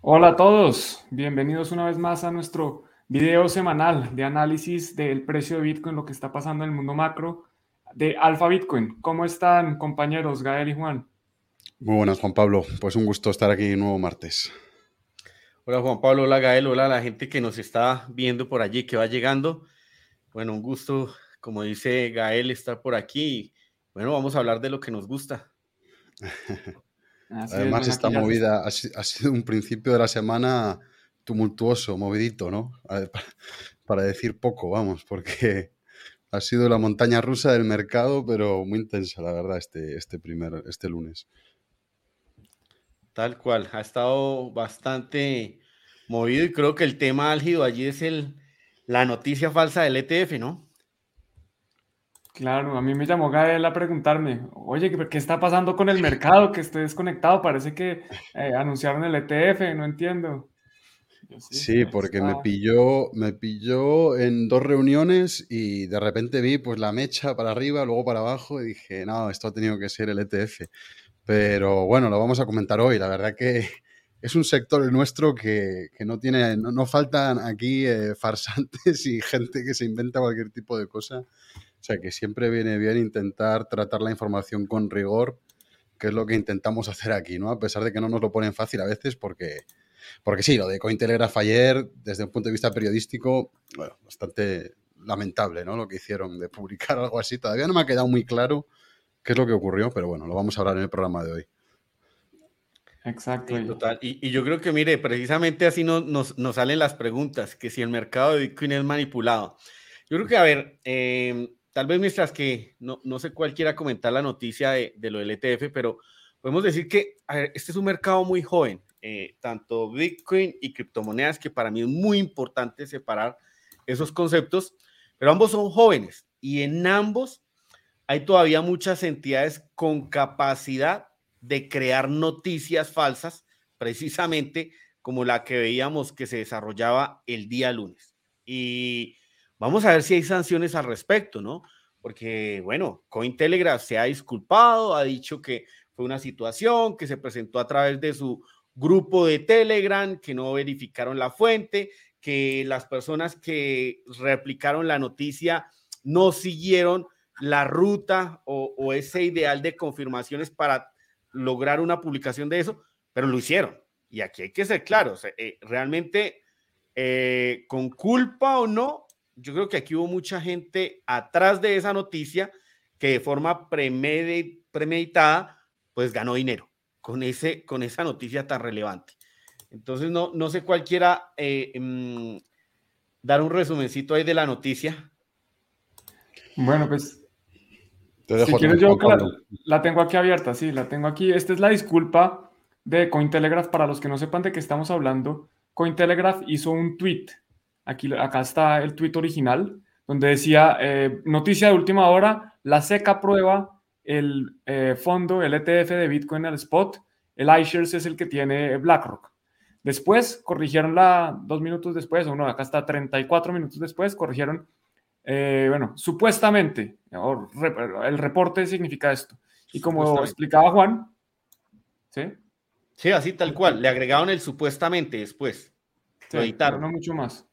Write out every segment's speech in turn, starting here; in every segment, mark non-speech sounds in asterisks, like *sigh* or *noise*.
Hola a todos, bienvenidos una vez más a nuestro video semanal de análisis del precio de Bitcoin, lo que está pasando en el mundo macro de Alfa Bitcoin. ¿Cómo están compañeros Gael y Juan? Muy buenas Juan Pablo, pues un gusto estar aquí nuevo martes. Hola Juan Pablo, hola Gael, hola a la gente que nos está viendo por allí, que va llegando. Bueno, un gusto, como dice Gael, estar por aquí. Bueno, vamos a hablar de lo que nos gusta. *laughs* Además, esta movida ha, sido un principio de la semana tumultuoso, movidito, ¿no? Para, decir poco, vamos, porque *laughs* ha sido la montaña rusa del mercado, pero muy intensa, la verdad, este, este primer, este lunes. Tal cual, ha estado bastante movido y creo que el tema álgido allí es el, la noticia falsa del ETF, ¿no? Claro, a mí me llamó Gael a preguntarme, oye, ¿qué está pasando con el mercado? Que esté desconectado, parece que eh, anunciaron el ETF, no entiendo. sí, porque me pilló, me pilló en dos reuniones y de repente vi pues la mecha para arriba, luego para abajo y dije, no, esto ha tenido que ser el ETF. Pero bueno, lo vamos a comentar hoy. La verdad que *laughs* es un sector nuestro que, no tiene, no, faltan aquí eh, farsantes *laughs* y gente que se inventa cualquier tipo de cosa o sea que siempre viene bien intentar tratar la información con rigor, que es lo que intentamos hacer aquí, ¿no? A pesar de que no nos lo ponen fácil a veces, porque, porque sí, lo de Cointelegraph ayer, desde un punto de vista periodístico, bueno, bastante lamentable, ¿no? Lo que hicieron de publicar *laughs* algo así. Todavía no me ha quedado muy claro qué es lo que ocurrió, pero bueno, lo vamos a hablar en el programa de hoy. Exacto. total. Y, yo creo que, mire, precisamente así nos, nos, salen las preguntas, que si el mercado de Bitcoin es manipulado. Yo creo que, a ver, eh, tal vez mientras que no, no sé cuál quiera comentar la noticia de, de, lo del ETF, pero podemos decir que este es un mercado muy joven, eh, tanto Bitcoin y criptomonedas, que para mí es muy importante separar esos conceptos, pero ambos son jóvenes y en ambos hay todavía muchas entidades con capacidad de crear noticias falsas, precisamente como la que veíamos que se desarrollaba el día lunes. Y Vamos a ver si hay sanciones al respecto, ¿no? Porque, bueno, Cointelegraph se ha disculpado, ha dicho que fue una situación que se presentó a través de su grupo de Telegram, que no verificaron la fuente, que las personas que replicaron la noticia no siguieron la ruta o, ese ideal de confirmaciones para lograr una publicación de eso, pero lo hicieron. Y aquí hay que ser claros, eh, realmente eh, con culpa o no, yo creo que aquí hubo mucha gente atrás de esa noticia que de forma premeditada, pues ganó dinero con, ese, con esa noticia tan relevante. Entonces, no, no sé cuál quiera eh, mm, dar un resumencito ahí de la noticia. Bueno, pues si quieres yo la, tengo aquí abierta, sí, la tengo aquí. Esta es la disculpa de Cointelegraph para los que no sepan de qué estamos hablando. Cointelegraph hizo un tweet Aquí, acá está el tweet original, donde decía, eh, noticia de última hora, la SECA prueba el eh, fondo, el ETF de Bitcoin al spot, el iShares es el que tiene BlackRock. Después corrigieron la, dos minutos después, o no, acá está 34 minutos después, corrigieron, eh, bueno, supuestamente, el reporte significa esto. Y como explicaba Juan, ¿sí? Sí, así tal cual, le agregaron el supuestamente después. editaron. No mucho más.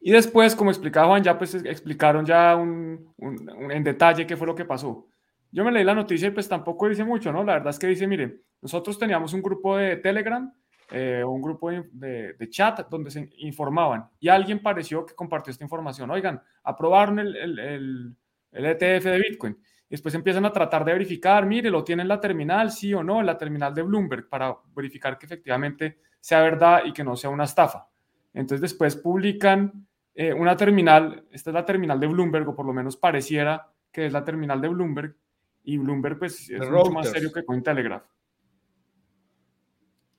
Y después, como explicaba Juan, ya pues explicaron ya un, en detalle qué fue lo que pasó. Yo me leí la noticia y pues tampoco dice mucho, ¿no? La verdad es que dice, mire, nosotros teníamos un grupo de Telegram, eh, un grupo de, de, chat donde se informaban y alguien pareció que compartió esta información. Oigan, aprobaron el, el, el, el ETF de Bitcoin. Y después empiezan a tratar de verificar, mire, lo tiene en la terminal, sí o no, en la terminal de Bloomberg, para verificar que efectivamente sea verdad y que no sea una estafa. Entonces después publican eh, una terminal, esta es la terminal de Bloomberg, o por lo menos pareciera que es la terminal de Bloomberg, y Bloomberg pues es mucho más serio que Cointelegraph.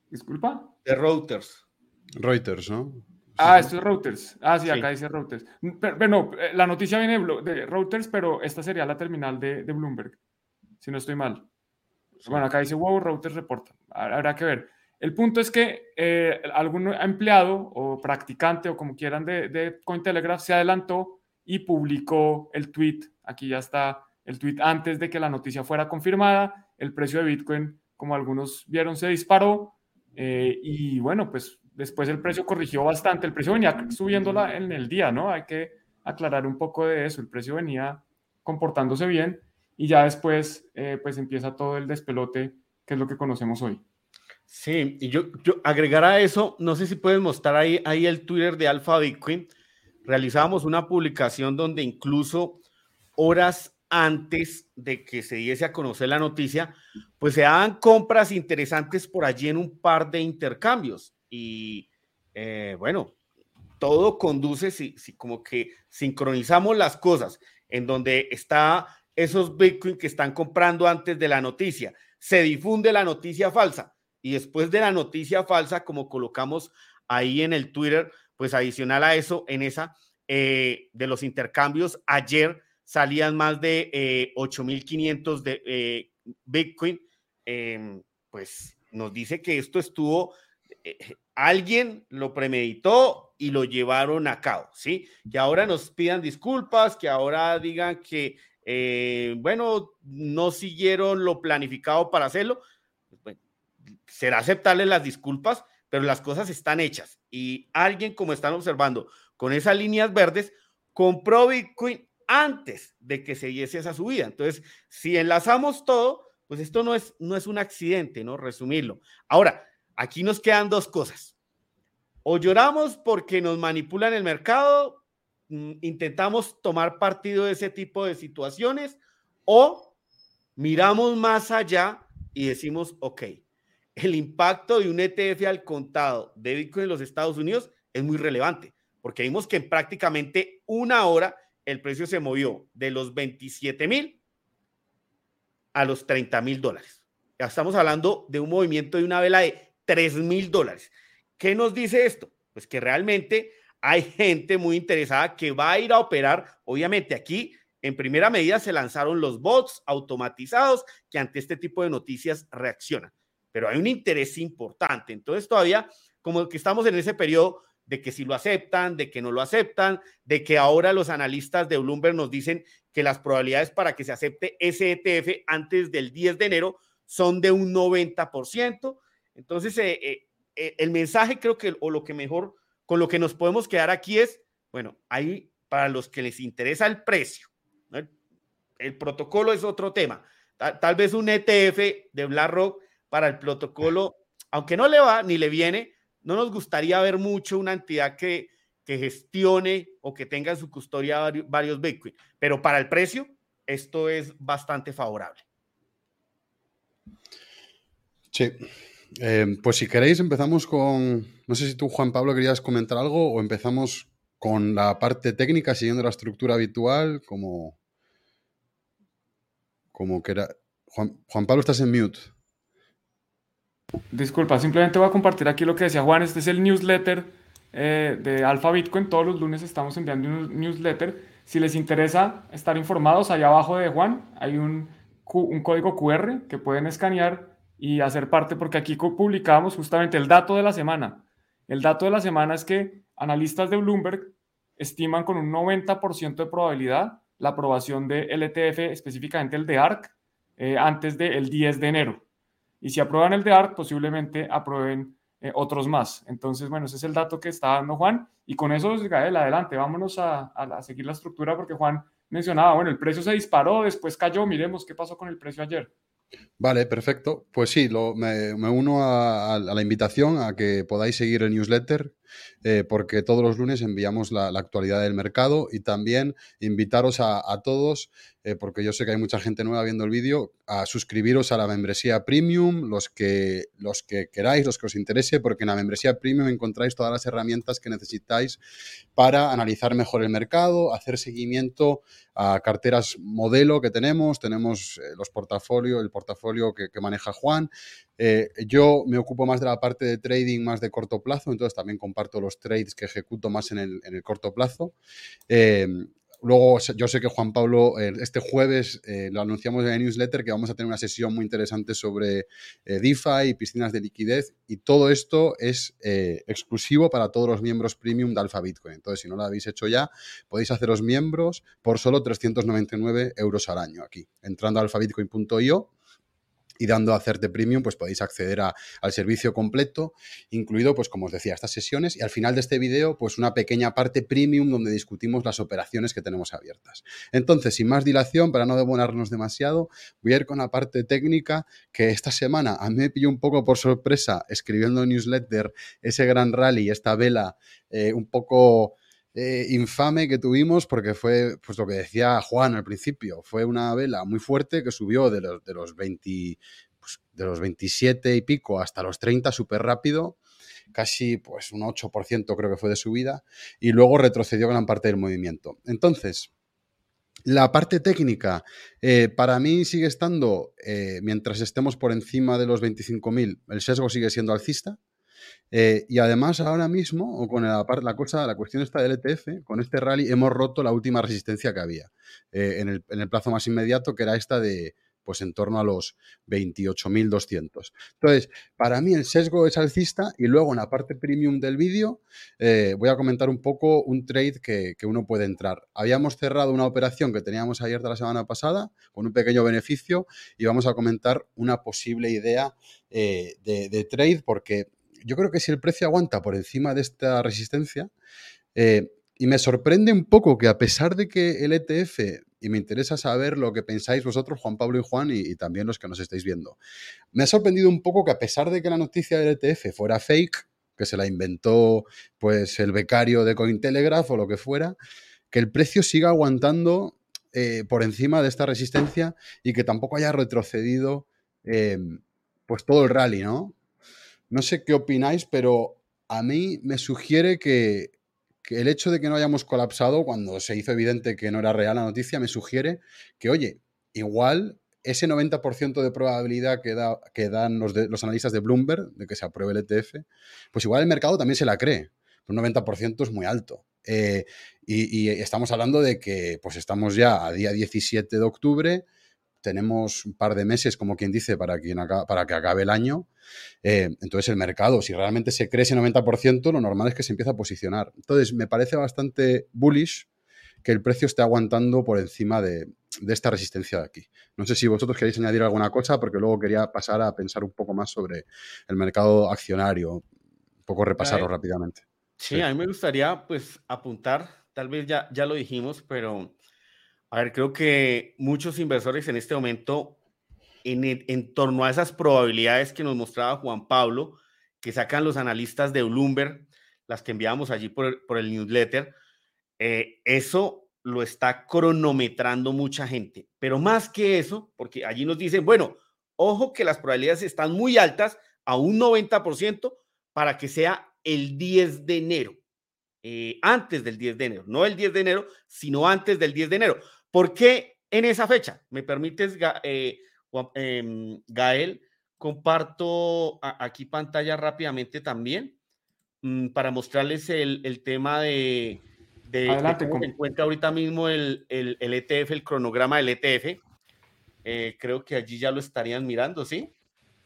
¿Disculpa? De Reuters. Reuters, ¿no? Ah, esto es Reuters. Ah, sí, acá dice Reuters. Pero, eh, la noticia viene de Reuters, pero esta sería la terminal de, de Bloomberg, si no estoy mal. Bueno, acá dice, wow, Reuters reporta. Habrá que ver. El punto es que eh, algún empleado o practicante o como quieran de, de, Cointelegraph se adelantó y publicó el tweet. Aquí ya está el tweet antes de que la noticia fuera confirmada. El precio de Bitcoin, como algunos vieron, se disparó Eh, y bueno, pues después el precio corrigió bastante. El precio venía subiendo en el día, ¿no? Hay que aclarar un poco de eso. El precio venía comportándose bien y ya después eh, pues empieza todo el despelote que es lo que conocemos hoy. Sí, y yo, yo agregar a eso, no sé si puedes mostrar ahí, ahí el Twitter de Alpha Bitcoin. Realizábamos una publicación donde incluso horas antes de que se diese a conocer la noticia, pues se daban compras interesantes por allí en un par de intercambios. Y eh, bueno, todo conduce, si, si como que sincronizamos las cosas, en donde está esos Bitcoin que están comprando antes de la noticia, se difunde la noticia falsa y después de la noticia falsa, como colocamos ahí en el Twitter, pues adicional a eso, en esa eh, de los intercambios, ayer salían más de 8.500 eh, de eh, Bitcoin, em, pues nos dice que esto estuvo, alguien lo premeditó y lo llevaron a cabo, ¿sí? Que ahora nos pidan disculpas, que ahora digan que, bueno, no siguieron lo planificado para hacerlo. Pues, será aceptarle las disculpas, pero las cosas están hechas. Y alguien, como están observando, con esas líneas verdes, compró Bitcoin antes de que se diese esa subida. Entonces, si enlazamos todo, pues esto no es, no es un accidente, ¿no? Resumirlo. Ahora, aquí nos quedan dos cosas. O lloramos porque nos manipulan el mercado, mm, intentamos tomar partido de ese tipo de situaciones, o miramos más allá y decimos, ok, el impacto de un ETF al contado de Bitcoin en los Estados Unidos es muy relevante, porque vimos que en prácticamente una hora el precio se movió de los 27 mil a los 30 mil dólares. Ya estamos hablando de un movimiento de una vela de 3 mil dólares. ¿Qué nos dice esto? Pues que realmente hay gente muy interesada que va a ir a operar. Obviamente aquí en primera medida se lanzaron los bots automatizados que ante este tipo de noticias reaccionan pero hay un interés importante. Entonces todavía como que estamos en ese periodo de que si lo aceptan, de que no lo aceptan, de que ahora los analistas de Bloomberg nos dicen que las probabilidades para que se acepte ese ETF antes del 10 de enero son de un 90%. Entonces, eh, eh, eh, el mensaje creo que, o lo que mejor, con lo que nos podemos quedar aquí es, bueno, hay para los que les interesa el precio, el, protocolo es otro tema. Tal, tal, vez un ETF de BlackRock para el protocolo, aunque no le va ni le viene, no nos gustaría ver mucho una entidad que, que gestione o que tenga en su custodia varios, Bitcoin, pero para el precio esto es bastante favorable. Sí, eh, pues si queréis empezamos con, no sé si tú Juan Pablo querías comentar algo o empezamos con la parte técnica siguiendo la estructura habitual como, como que era... Juan, Juan Pablo, estás en mute. Disculpa, simplemente voy a compartir aquí lo que decía Juan. Este es el newsletter eh, de Alfa Bitcoin. Todos los lunes estamos enviando un newsletter. Si les interesa estar informados, allá abajo de Juan hay un, código QR que pueden escanear y hacer parte, porque aquí publicamos justamente el dato de la semana. El dato de la semana es que analistas de Bloomberg estiman con un 90% de probabilidad la aprobación de LTF, específicamente el de ARC, eh, antes del 10 de enero. Y si aprueban el de ARC, posiblemente aprueben eh, otros más. Entonces, bueno, ese es el dato que está dando Juan. Y con eso, Gael, adelante, vámonos a, a seguir la estructura porque Juan mencionaba, bueno, el precio se disparó, después cayó, miremos qué pasó con el precio ayer. Vale, perfecto. Pues sí, me, uno a, la invitación a que podáis seguir el newsletter, eh, porque todos los lunes enviamos la, actualidad del mercado y también invitaros a, todos, eh, porque yo sé que hay mucha gente nueva viendo el vídeo, a suscribiros a la membresía premium, los que, los que queráis, los que os interese, porque en la membresía premium encontráis todas las herramientas que necesitáis para analizar mejor el mercado, hacer seguimiento a carteras modelo que tenemos, tenemos eh, los portafolios, el portafolio que, maneja Juan. Eh, yo me ocupo más de la parte de trading, más de corto plazo, entonces también comparto los trades que ejecuto más en el, corto plazo. Eh, Luego, yo sé que Juan Pablo, este jueves eh, lo anunciamos en el newsletter que vamos a tener una sesión muy interesante sobre DeFi, piscinas de liquidez y todo esto es exclusivo para todos los miembros premium de Alpha Bitcoin. Entonces, si no lo habéis hecho ya, podéis haceros miembros por solo 399 euros al año aquí, entrando a alphabitcoin.io y dando a hacerte premium, pues podéis acceder al servicio completo, incluido, pues como os decía, estas sesiones. Y al final de este vídeo, pues una pequeña parte premium donde discutimos las operaciones que tenemos abiertas. Entonces, sin más dilación, para no demorarnos demasiado, voy a ir con la parte técnica que esta semana a mí me pilló un poco por sorpresa escribiendo newsletter ese gran rally, esta vela eh, un poco eh, infame que tuvimos porque fue, pues lo que decía Juan al principio, fue una vela muy fuerte que subió de los, de los 20, pues, de los 27 y pico hasta los 30 súper rápido, casi pues un 8% creo que fue de subida, y luego retrocedió gran parte del movimiento. Entonces, la parte técnica, eh, para mí sigue estando, eh, mientras estemos por encima de los 25.000, el sesgo sigue siendo alcista, eh, y además ahora mismo, o con la, la, cosa, la cuestión esta del ETF, con este rally hemos roto la última resistencia que había eh, en, el, en, el, plazo más inmediato, que era esta de, pues en torno a los 28.200. Entonces, para mí el sesgo es alcista y luego en la parte premium del vídeo eh, voy a comentar un poco un trade que, que, uno puede entrar. Habíamos cerrado una operación que teníamos abierta la semana pasada con un pequeño beneficio y vamos a comentar una posible idea de, de trade porque yo creo que si el precio aguanta por encima de esta resistencia, eh, y me sorprende un poco que a pesar de que el ETF, y me interesa saber lo que pensáis vosotros, Juan Pablo y Juan, y, también los que nos estáis viendo, me ha sorprendido un poco que a pesar de que la noticia del ETF fuera fake, que se la inventó pues el becario de Cointelegraph o lo que fuera, que el precio siga aguantando eh, por encima de esta resistencia y que tampoco haya retrocedido eh, pues todo el rally, ¿no? No sé qué opináis, pero a mí me sugiere que, el hecho de que no hayamos colapsado cuando se hizo evidente que no era real la noticia, me sugiere que, oye, igual ese 90% de probabilidad que, da, que dan los, los, analistas de Bloomberg de que se apruebe el ETF, pues igual el mercado también se la cree. Un 90% es muy alto. Eh, y, y, estamos hablando de que pues estamos ya a día 17 de octubre, tenemos un par de meses, como quien dice, para, quien para que acabe el año. Eh, entonces el mercado, si realmente se cree ese 90%, lo normal es que se empiece a posicionar. Entonces me parece bastante bullish que el precio esté aguantando por encima de, esta resistencia de aquí. No sé si vosotros queréis añadir alguna cosa, porque luego quería pasar a pensar un poco más sobre el mercado accionario, un poco repasarlo rápidamente. Sí, a mí me gustaría pues apuntar, tal vez ya, ya lo dijimos, pero a ver, creo que muchos inversores en este momento, en, en torno a esas probabilidades que nos mostraba Juan Pablo, que sacan los analistas de Bloomberg, las que enviamos allí por, por el newsletter, eh, eso lo está cronometrando mucha gente. Pero más que eso, porque allí nos dicen, bueno, ojo que las probabilidades están muy altas, a un 90%, para que sea el 10 de enero. Eh, antes del 10 de enero, no el 10 de enero, sino antes del 10 de enero. ¿Por qué en esa fecha? ¿Me permites, eh, em, Gael? Comparto aquí pantalla rápidamente también mm, para mostrarles el, tema de, de, cómo se encuentra ahorita mismo el, el, ETF, el cronograma del ETF. Eh, creo que allí ya lo estarían mirando, ¿sí?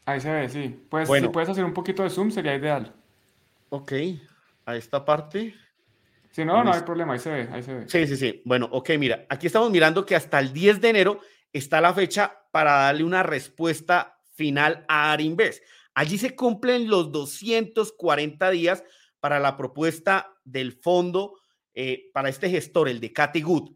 Ahí se ve, sí. Pues si puedes hacer un poquito de zoom sería ideal. Ok, a esta parte. Sí, no, no hay problema, ahí se ve, ahí se ve. Sí, sí, sí. Bueno, ok, mira, aquí estamos mirando que hasta el 10 de enero está la fecha para darle una respuesta final a Arinvest. Allí se cumplen los 240 días para la propuesta del fondo eh, para este gestor, el de Cathy Good.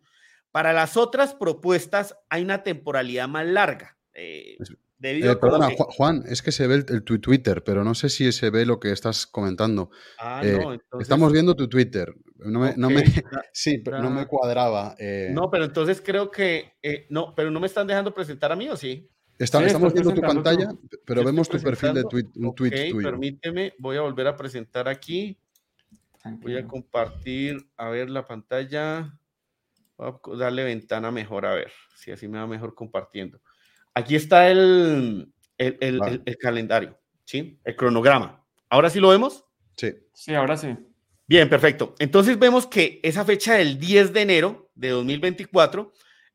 Para las otras propuestas hay una temporalidad más larga. Eh, eh, perdona, Juan, es que se ve el, tu Twitter, pero no sé si se ve lo que estás comentando. Ah, eh, estamos viendo tu Twitter. No me, *laughs* sí, pero no me cuadraba. Eh. No, pero entonces creo que no, pero no me están dejando presentar a mí, ¿o sí? estamos viendo tu pantalla, pero vemos tu perfil de tweet, un tweet tuyo. Permíteme, voy a volver a presentar aquí. Voy a compartir, a ver la pantalla. Voy a darle ventana mejor, a ver si así me va mejor compartiendo. Aquí está el, el, calendario, ¿sí? El cronograma. ¿Ahora sí lo vemos? Sí. Sí, ahora sí. Bien, perfecto. Entonces vemos que esa fecha del 10 de enero de 2024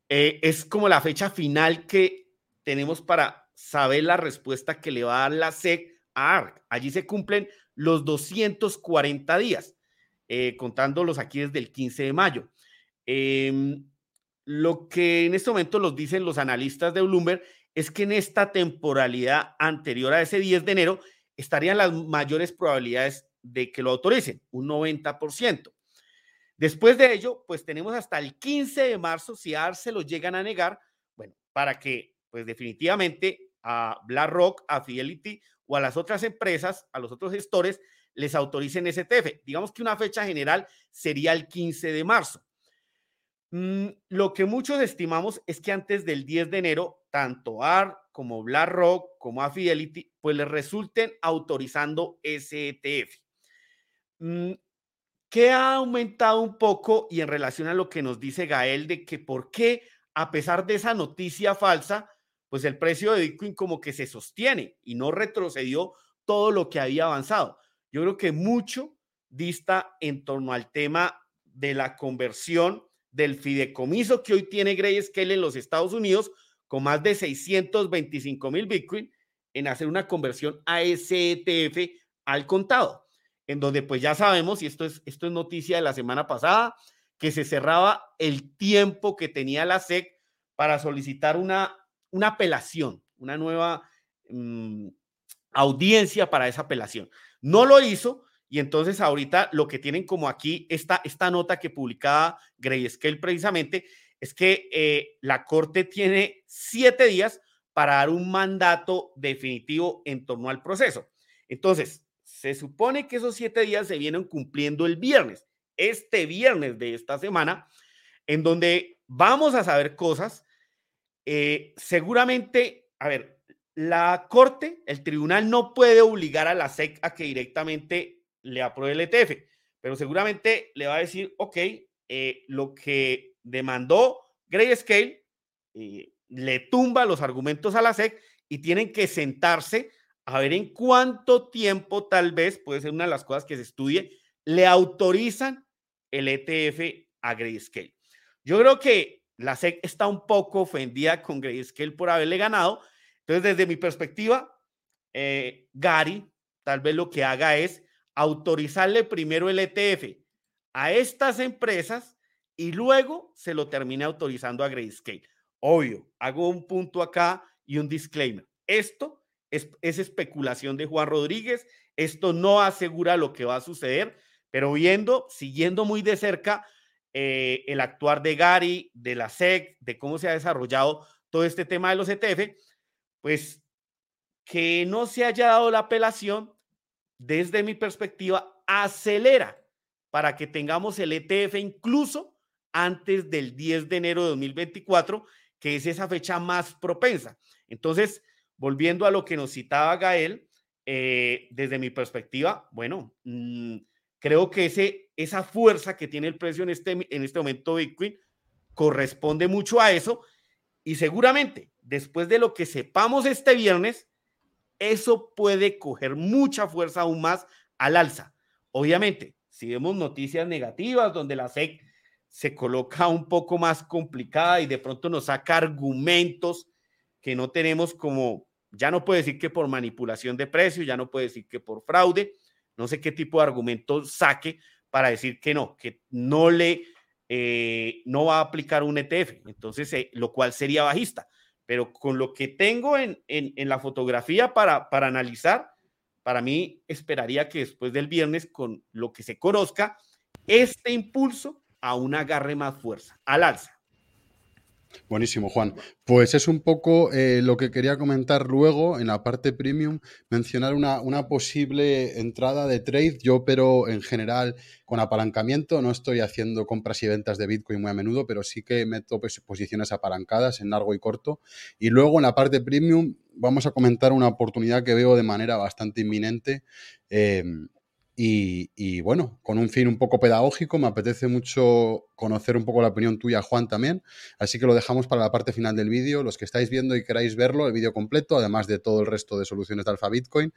eh, es como la fecha final que tenemos para saber la respuesta que le va a dar la SEC a ARC. Allí se cumplen los 240 días, eh, contándolos aquí desde el 15 de mayo. Eh, lo que en este momento los dicen los analistas de Bloomberg es que en esta temporalidad anterior a ese 10 de enero estarían las mayores probabilidades de que lo autoricen, un 90%. Después de ello, pues tenemos hasta el 15 de marzo, si AR se lo llegan a negar, bueno, para que, pues definitivamente a BlackRock, a Fidelity o a las otras empresas, a los otros gestores, les autoricen STF. Digamos que una fecha general sería el 15 de marzo. Mm, lo que muchos estimamos es que antes del 10 de enero, tanto AR como BlackRock como a Fidelity, pues les resulten autorizando STF. Mm, ¿Qué ha aumentado un poco y en relación a lo que nos dice Gael de que por qué, a pesar de esa noticia falsa, pues el precio de Bitcoin como que se sostiene y no retrocedió todo lo que había avanzado. Yo creo que mucho dista en torno al tema de la conversión del fideicomiso que hoy tiene Grayscale en los Estados Unidos con más de 625 mil Bitcoin en hacer una conversión a SETF al contado, en donde pues ya sabemos, y esto es, esto es noticia de la semana pasada, que se cerraba el tiempo que tenía la SEC para solicitar una una apelación, una nueva mm, audiencia para esa apelación. No lo hizo y entonces ahorita lo que tienen como aquí esta, esta nota que publicaba Grayscale precisamente es que eh, la Corte tiene siete días para dar un mandato definitivo en torno al proceso. Entonces, se supone que esos siete días se vienen cumpliendo el viernes, este viernes de esta semana, en donde vamos a saber cosas eh, seguramente, a ver, la Corte, el tribunal no puede obligar a la SEC a que directamente le apruebe el ETF, pero seguramente le va a decir, ok, eh, lo que demandó Grayscale eh, le tumba los argumentos a la SEC y tienen que sentarse a ver en cuánto tiempo tal vez, puede ser una de las cosas que se estudie, le autorizan el ETF a Grayscale. Yo creo que la SEC está un poco ofendida con Grayscale por haberle ganado. Entonces, desde mi perspectiva, eh, Gary tal vez lo que haga es autorizarle primero el ETF a estas empresas y luego se lo termine autorizando a Grayscale. Obvio, hago un punto acá y un disclaimer. Esto es, es especulación de Juan Rodríguez, esto no asegura lo que va a suceder, pero viendo, siguiendo muy de cerca eh, el actuar de Gary, de la SEC, de cómo se ha desarrollado todo este tema de los ETF, pues que no se haya dado la apelación, desde mi perspectiva, acelera para que tengamos el ETF incluso antes del 10 de enero de 2024, que es esa fecha más propensa. Entonces, volviendo a lo que nos citaba Gael, eh, desde mi perspectiva, bueno, mm, creo que ese esa fuerza que tiene el precio en este, en este momento Bitcoin corresponde mucho a eso y seguramente después de lo que sepamos este viernes, eso puede coger mucha fuerza aún más al alza. Obviamente, si vemos noticias negativas donde la SEC se coloca un poco más complicada y de pronto nos saca argumentos que no tenemos como, ya no puede decir que por manipulación de precios, ya no puede decir que por fraude, no sé qué tipo de argumentos saque, para decir que no, que no le eh, no va a aplicar un ETF, entonces eh, lo cual sería bajista. Pero con lo que tengo en, en, la fotografía para, para analizar, para mí esperaría que después del viernes, con lo que se conozca, este impulso a un agarre más fuerza, al alza. Buenísimo, Juan. Pues es un poco eh, lo que quería comentar luego en la parte premium, mencionar una, posible entrada de trade. Yo pero en general con apalancamiento, no estoy haciendo compras y ventas de Bitcoin muy a menudo, pero sí que meto pues, posiciones apalancadas en largo y corto. Y luego en la parte premium vamos a comentar una oportunidad que veo de manera bastante inminente. Em, y, bueno, con un fin un poco pedagógico, me apetece mucho conocer un poco la opinión tuya, Juan, también. Así que lo dejamos para la parte final del vídeo. Los que estáis viendo y queráis verlo, el vídeo completo, además de todo el resto de soluciones de Alpha Bitcoin,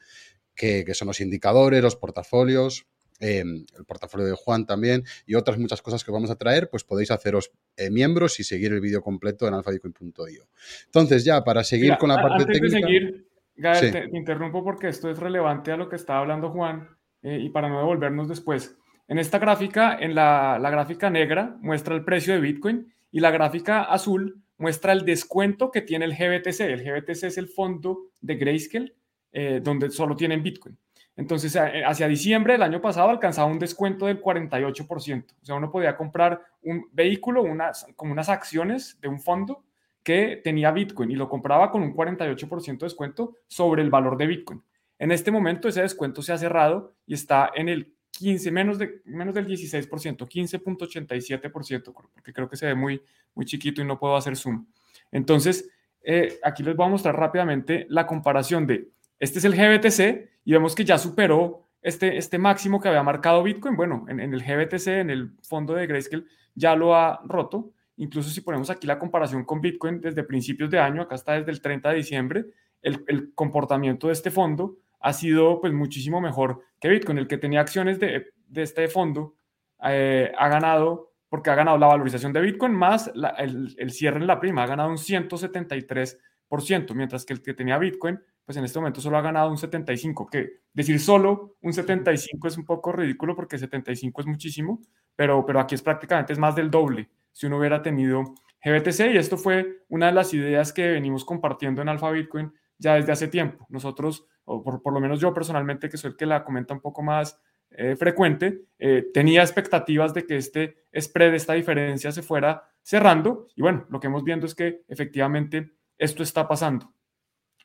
que, son los indicadores, los portafolios, em, el portafolio de Juan también y otras muchas cosas que vamos a traer, pues podéis haceros eh, miembros y seguir el vídeo completo en alfabitcoin.io. Entonces, ya para seguir con la parte técnica. De seguir, Gael, te interrumpo porque esto es relevante a lo que estaba hablando Juan eh, y para no devolvernos después. En esta gráfica, en la, gráfica negra, muestra el precio de Bitcoin Y la gráfica azul muestra el descuento que tiene el GBTC. El GBTC es el fondo de Grayscale eh, donde solo tienen Bitcoin. Entonces, hacia diciembre del año pasado alcanzaba un descuento del 48%. O sea, uno podía comprar un vehículo, unas, como unas acciones de un fondo que tenía Bitcoin y lo compraba con un 48% de descuento sobre el valor de Bitcoin. En este momento ese descuento se ha cerrado y está en el 15, menos, de, menos del 16%, 15.87%, porque creo que se ve muy, muy chiquito y no puedo hacer zoom. Entonces, eh, aquí les voy a mostrar rápidamente la comparación de, este es el GBTC y vemos que ya superó este, este máximo que había marcado Bitcoin. Bueno, en, en el GBTC, en el fondo de Grayscale, ya lo ha roto. Incluso si ponemos aquí la comparación con Bitcoin desde principios de año, acá está desde el 30 de diciembre, el, el comportamiento de este fondo ha sido pues muchísimo mejor que Bitcoin. El que tenía acciones de, de este fondo eh, ha ganado, porque ha ganado la valorización de Bitcoin más el, el, cierre en la prima, ha ganado un 173%, mientras que el que tenía Bitcoin, pues en este momento solo ha ganado un 75%, que decir solo un 75% es un poco ridículo porque 75% es muchísimo, pero, pero aquí es prácticamente es más del doble si uno hubiera tenido GBTC y esto fue una de las ideas que venimos compartiendo en Alfa Bitcoin ya desde hace tiempo. Nosotros o por, lo menos yo personalmente, que soy el que la comenta un poco más eh, frecuente, eh, tenía expectativas de que este spread, esta diferencia se fuera cerrando. Y bueno, lo que hemos viendo es que efectivamente esto está pasando.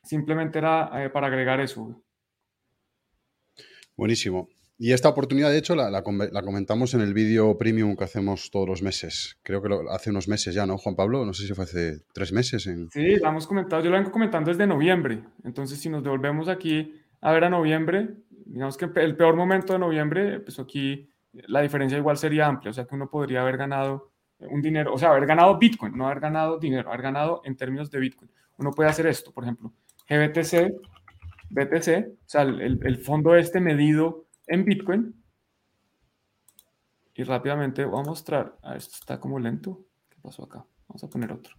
Simplemente era eh, para agregar eso. Buenísimo. Y esta oportunidad, de hecho, la, comentamos en el vídeo premium que hacemos todos los meses. Creo que hace unos meses ya, ¿no, Juan Pablo? No sé si fue hace tres meses. En... Sí, lo hemos comentado. Yo lo vengo comentando desde noviembre. Entonces, si nos devolvemos aquí a ver a noviembre, digamos que el peor momento de noviembre, pues aquí la diferencia igual sería amplia. O sea, que uno podría haber ganado un dinero, o sea, haber ganado Bitcoin, no haber ganado dinero, haber ganado en términos de Bitcoin. Uno puede hacer esto, por ejemplo, GBTC, BTC, o sea, el, el fondo este medido en Bitcoin. Y rápidamente voy a mostrar. Ah, esto está como lento. ¿Qué pasó acá? Vamos a poner otro.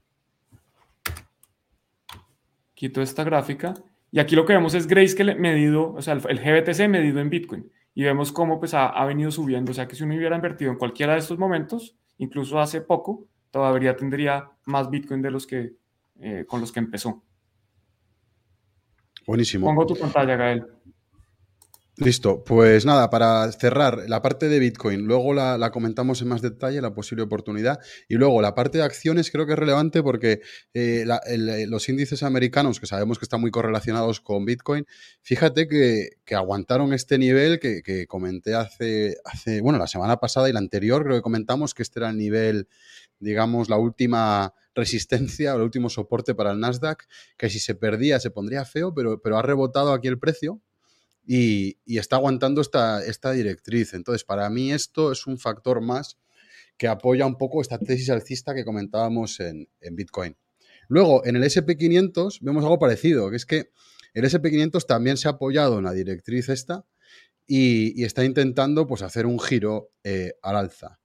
Quito esta gráfica. Y aquí lo que vemos es Grayscale medido, o sea, el, GBTC medido en Bitcoin. Y vemos cómo pues, ha, venido subiendo. O sea, que si uno hubiera invertido en cualquiera de estos momentos, incluso hace poco, todavía tendría más Bitcoin de los que, eh, con los que empezó. Buenísimo. Pongo tu pantalla, Gael. Listo, pues nada, para cerrar la parte de Bitcoin, luego la, comentamos en más detalle, la posible oportunidad, y luego la parte de acciones creo que es relevante porque eh, eh, los índices americanos, que sabemos que están muy correlacionados con Bitcoin, fíjate que, aguantaron este nivel que, comenté hace, hace, bueno, la semana pasada y la anterior, creo que comentamos que este era el nivel, digamos, la última resistencia o el último soporte para el Nasdaq, que si se perdía se pondría feo, pero, pero ha rebotado aquí el precio y, está aguantando esta, directriz. Entonces, para mí esto es un factor más que apoya un poco esta tesis alcista que comentábamos en, Bitcoin. Luego, en el SP500 vemos algo parecido, que es que el SP500 también se ha apoyado en la directriz esta y, está intentando pues, hacer un giro eh, al alza.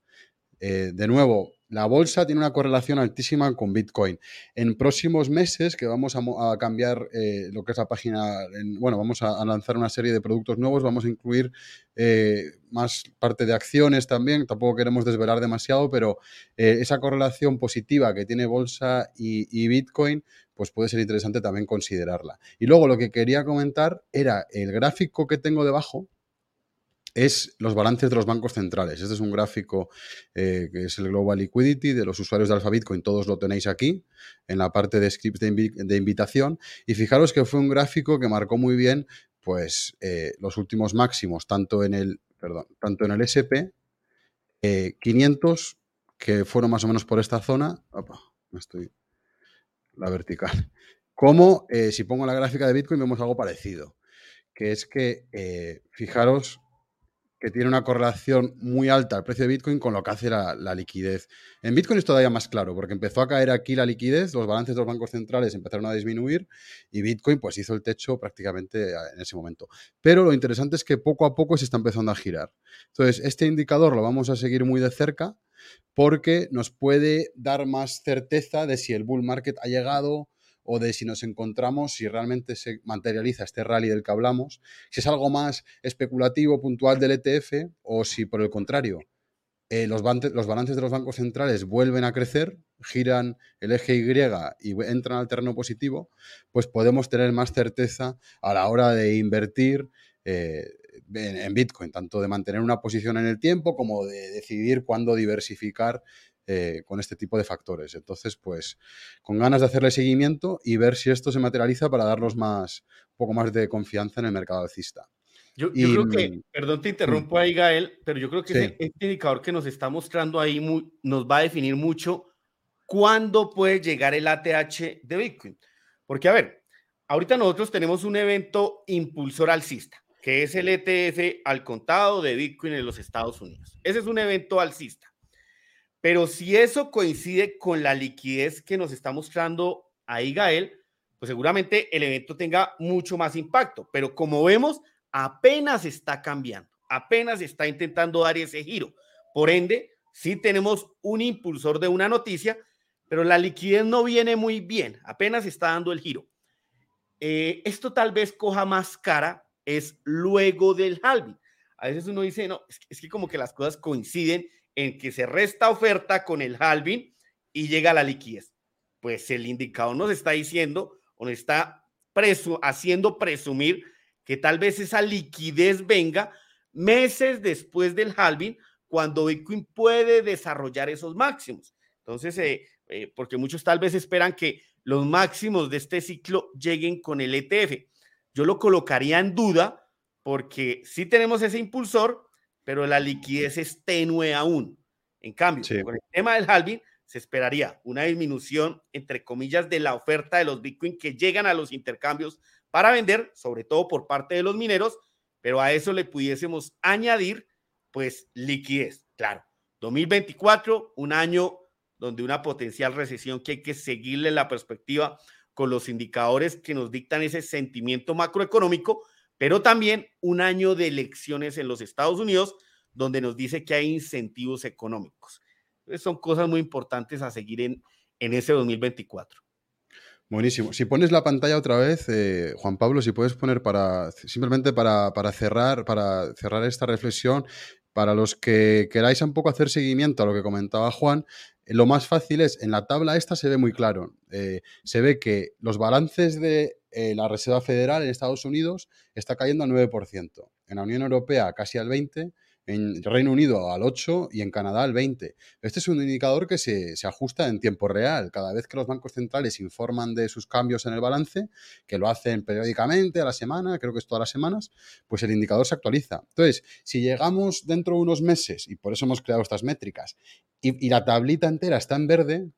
Eh, de nuevo, la bolsa tiene una correlación altísima con Bitcoin. En próximos meses, que vamos a, cambiar eh, lo que es la página, bueno, vamos a, lanzar una serie de productos nuevos, vamos a incluir eh, más parte de acciones también, tampoco queremos desvelar demasiado, pero esa correlación positiva que tiene bolsa y Bitcoin, pues puede ser interesante también considerarla. Y luego lo que quería comentar era el gráfico que tengo debajo, es los balances de los bancos centrales. Este es un gráfico eh, que es el Global Liquidity de los usuarios de Alpha Bitcoin. Todos lo tenéis aquí en la parte de scripts de, invitación. Y fijaros que fue un gráfico que marcó muy bien pues, eh, los últimos máximos, tanto en el, perdón, tanto en el SP 500, eh, que fueron más o menos por esta zona. Opa, estoy la vertical. Como si pongo la gráfica de Bitcoin vemos algo parecido, que es que, fijaros, que tiene una correlación muy alta al precio de Bitcoin con lo que hace la, liquidez. En Bitcoin es todavía más claro, porque empezó a caer aquí la liquidez, los balances de los bancos centrales empezaron a disminuir y Bitcoin pues hizo el techo prácticamente en ese momento. Pero lo interesante es que poco a poco se está empezando a girar. Entonces, este indicador lo vamos a seguir muy de cerca porque nos puede dar más certeza de si el bull market ha llegado, o de si nos encontramos, si realmente se materializa este rally del que hablamos, si es algo más especulativo, puntual del ETF o si por el contrario eh, los, los, balances de los bancos centrales vuelven a crecer, giran el eje Y y entran al terreno positivo, pues podemos tener más certeza a la hora de invertir eh, en, Bitcoin, tanto de mantener una posición en el tiempo como de decidir cuándo diversificar eh, con este tipo de factores. Entonces, pues con ganas de hacerle seguimiento y ver si esto se materializa para darnos más, un poco más de confianza en el mercado alcista. Yo, creo que, mm, perdón, te interrumpo ahí, Gael, pero yo creo que este indicador que nos está mostrando ahí nos va a definir mucho cuándo puede llegar el ATH de Bitcoin. Porque, a ver, ahorita nosotros tenemos un evento impulsor alcista, que es el ETF al contado de Bitcoin en los Estados Unidos. Ese es un evento alcista. Pero si eso coincide con la liquidez que nos está mostrando ahí Gael, pues seguramente el evento tenga mucho más impacto. Pero como vemos, apenas está cambiando, apenas está intentando dar ese giro. Por ende, sí tenemos un impulsor de una noticia, pero la liquidez no viene muy bien, apenas está dando el giro. Eh, esto tal vez coja más cara es luego del halving. A veces uno dice, no, es que, como que las cosas coinciden en que se resta oferta con el halving y llega la liquidez. Pues el indicador nos está diciendo o nos está haciendo presumir que tal vez esa liquidez venga meses después del halving, cuando Bitcoin puede desarrollar esos máximos. Entonces, eh, eh, porque muchos tal vez esperan que los máximos de este ciclo lleguen con el ETF. Yo lo colocaría en duda porque sí tenemos ese impulsor, pero la liquidez es tenue aún. En cambio, con el tema del halving, se esperaría una disminución, entre comillas, de la oferta de los Bitcoin que llegan a los intercambios para vender, sobre todo por parte de los mineros, pero a eso le pudiésemos añadir, pues, liquidez. Claro, 2024, un año donde una potencial recesión que hay que seguirle la perspectiva con los indicadores que nos dictan ese sentimiento macroeconómico, pero también un año de elecciones en los Estados Unidos, donde nos dice que hay incentivos económicos. Son cosas muy importantes a seguir en, en ese 2024. Buenísimo. Si pones la pantalla otra vez, eh, Juan Pablo, si puedes poner para simplemente para, cerrar, para cerrar esta reflexión, para los que queráis un poco hacer seguimiento a lo que comentaba Juan, eh, lo más fácil es, en la tabla esta se ve muy claro, eh, se ve que los balances de la Reserva Federal en Estados Unidos está cayendo al 9%, en la Unión Europea casi al 20%, en Reino Unido al 8 y en Canadá al 20. Este es un indicador que se, ajusta en tiempo real. Cada vez que los bancos centrales informan de sus cambios en el balance, que lo hacen periódicamente a la semana, creo que es todas las semanas, pues el indicador se actualiza. Entonces, si llegamos dentro de unos meses, y por eso hemos creado estas métricas, y la tablita entera está en verde,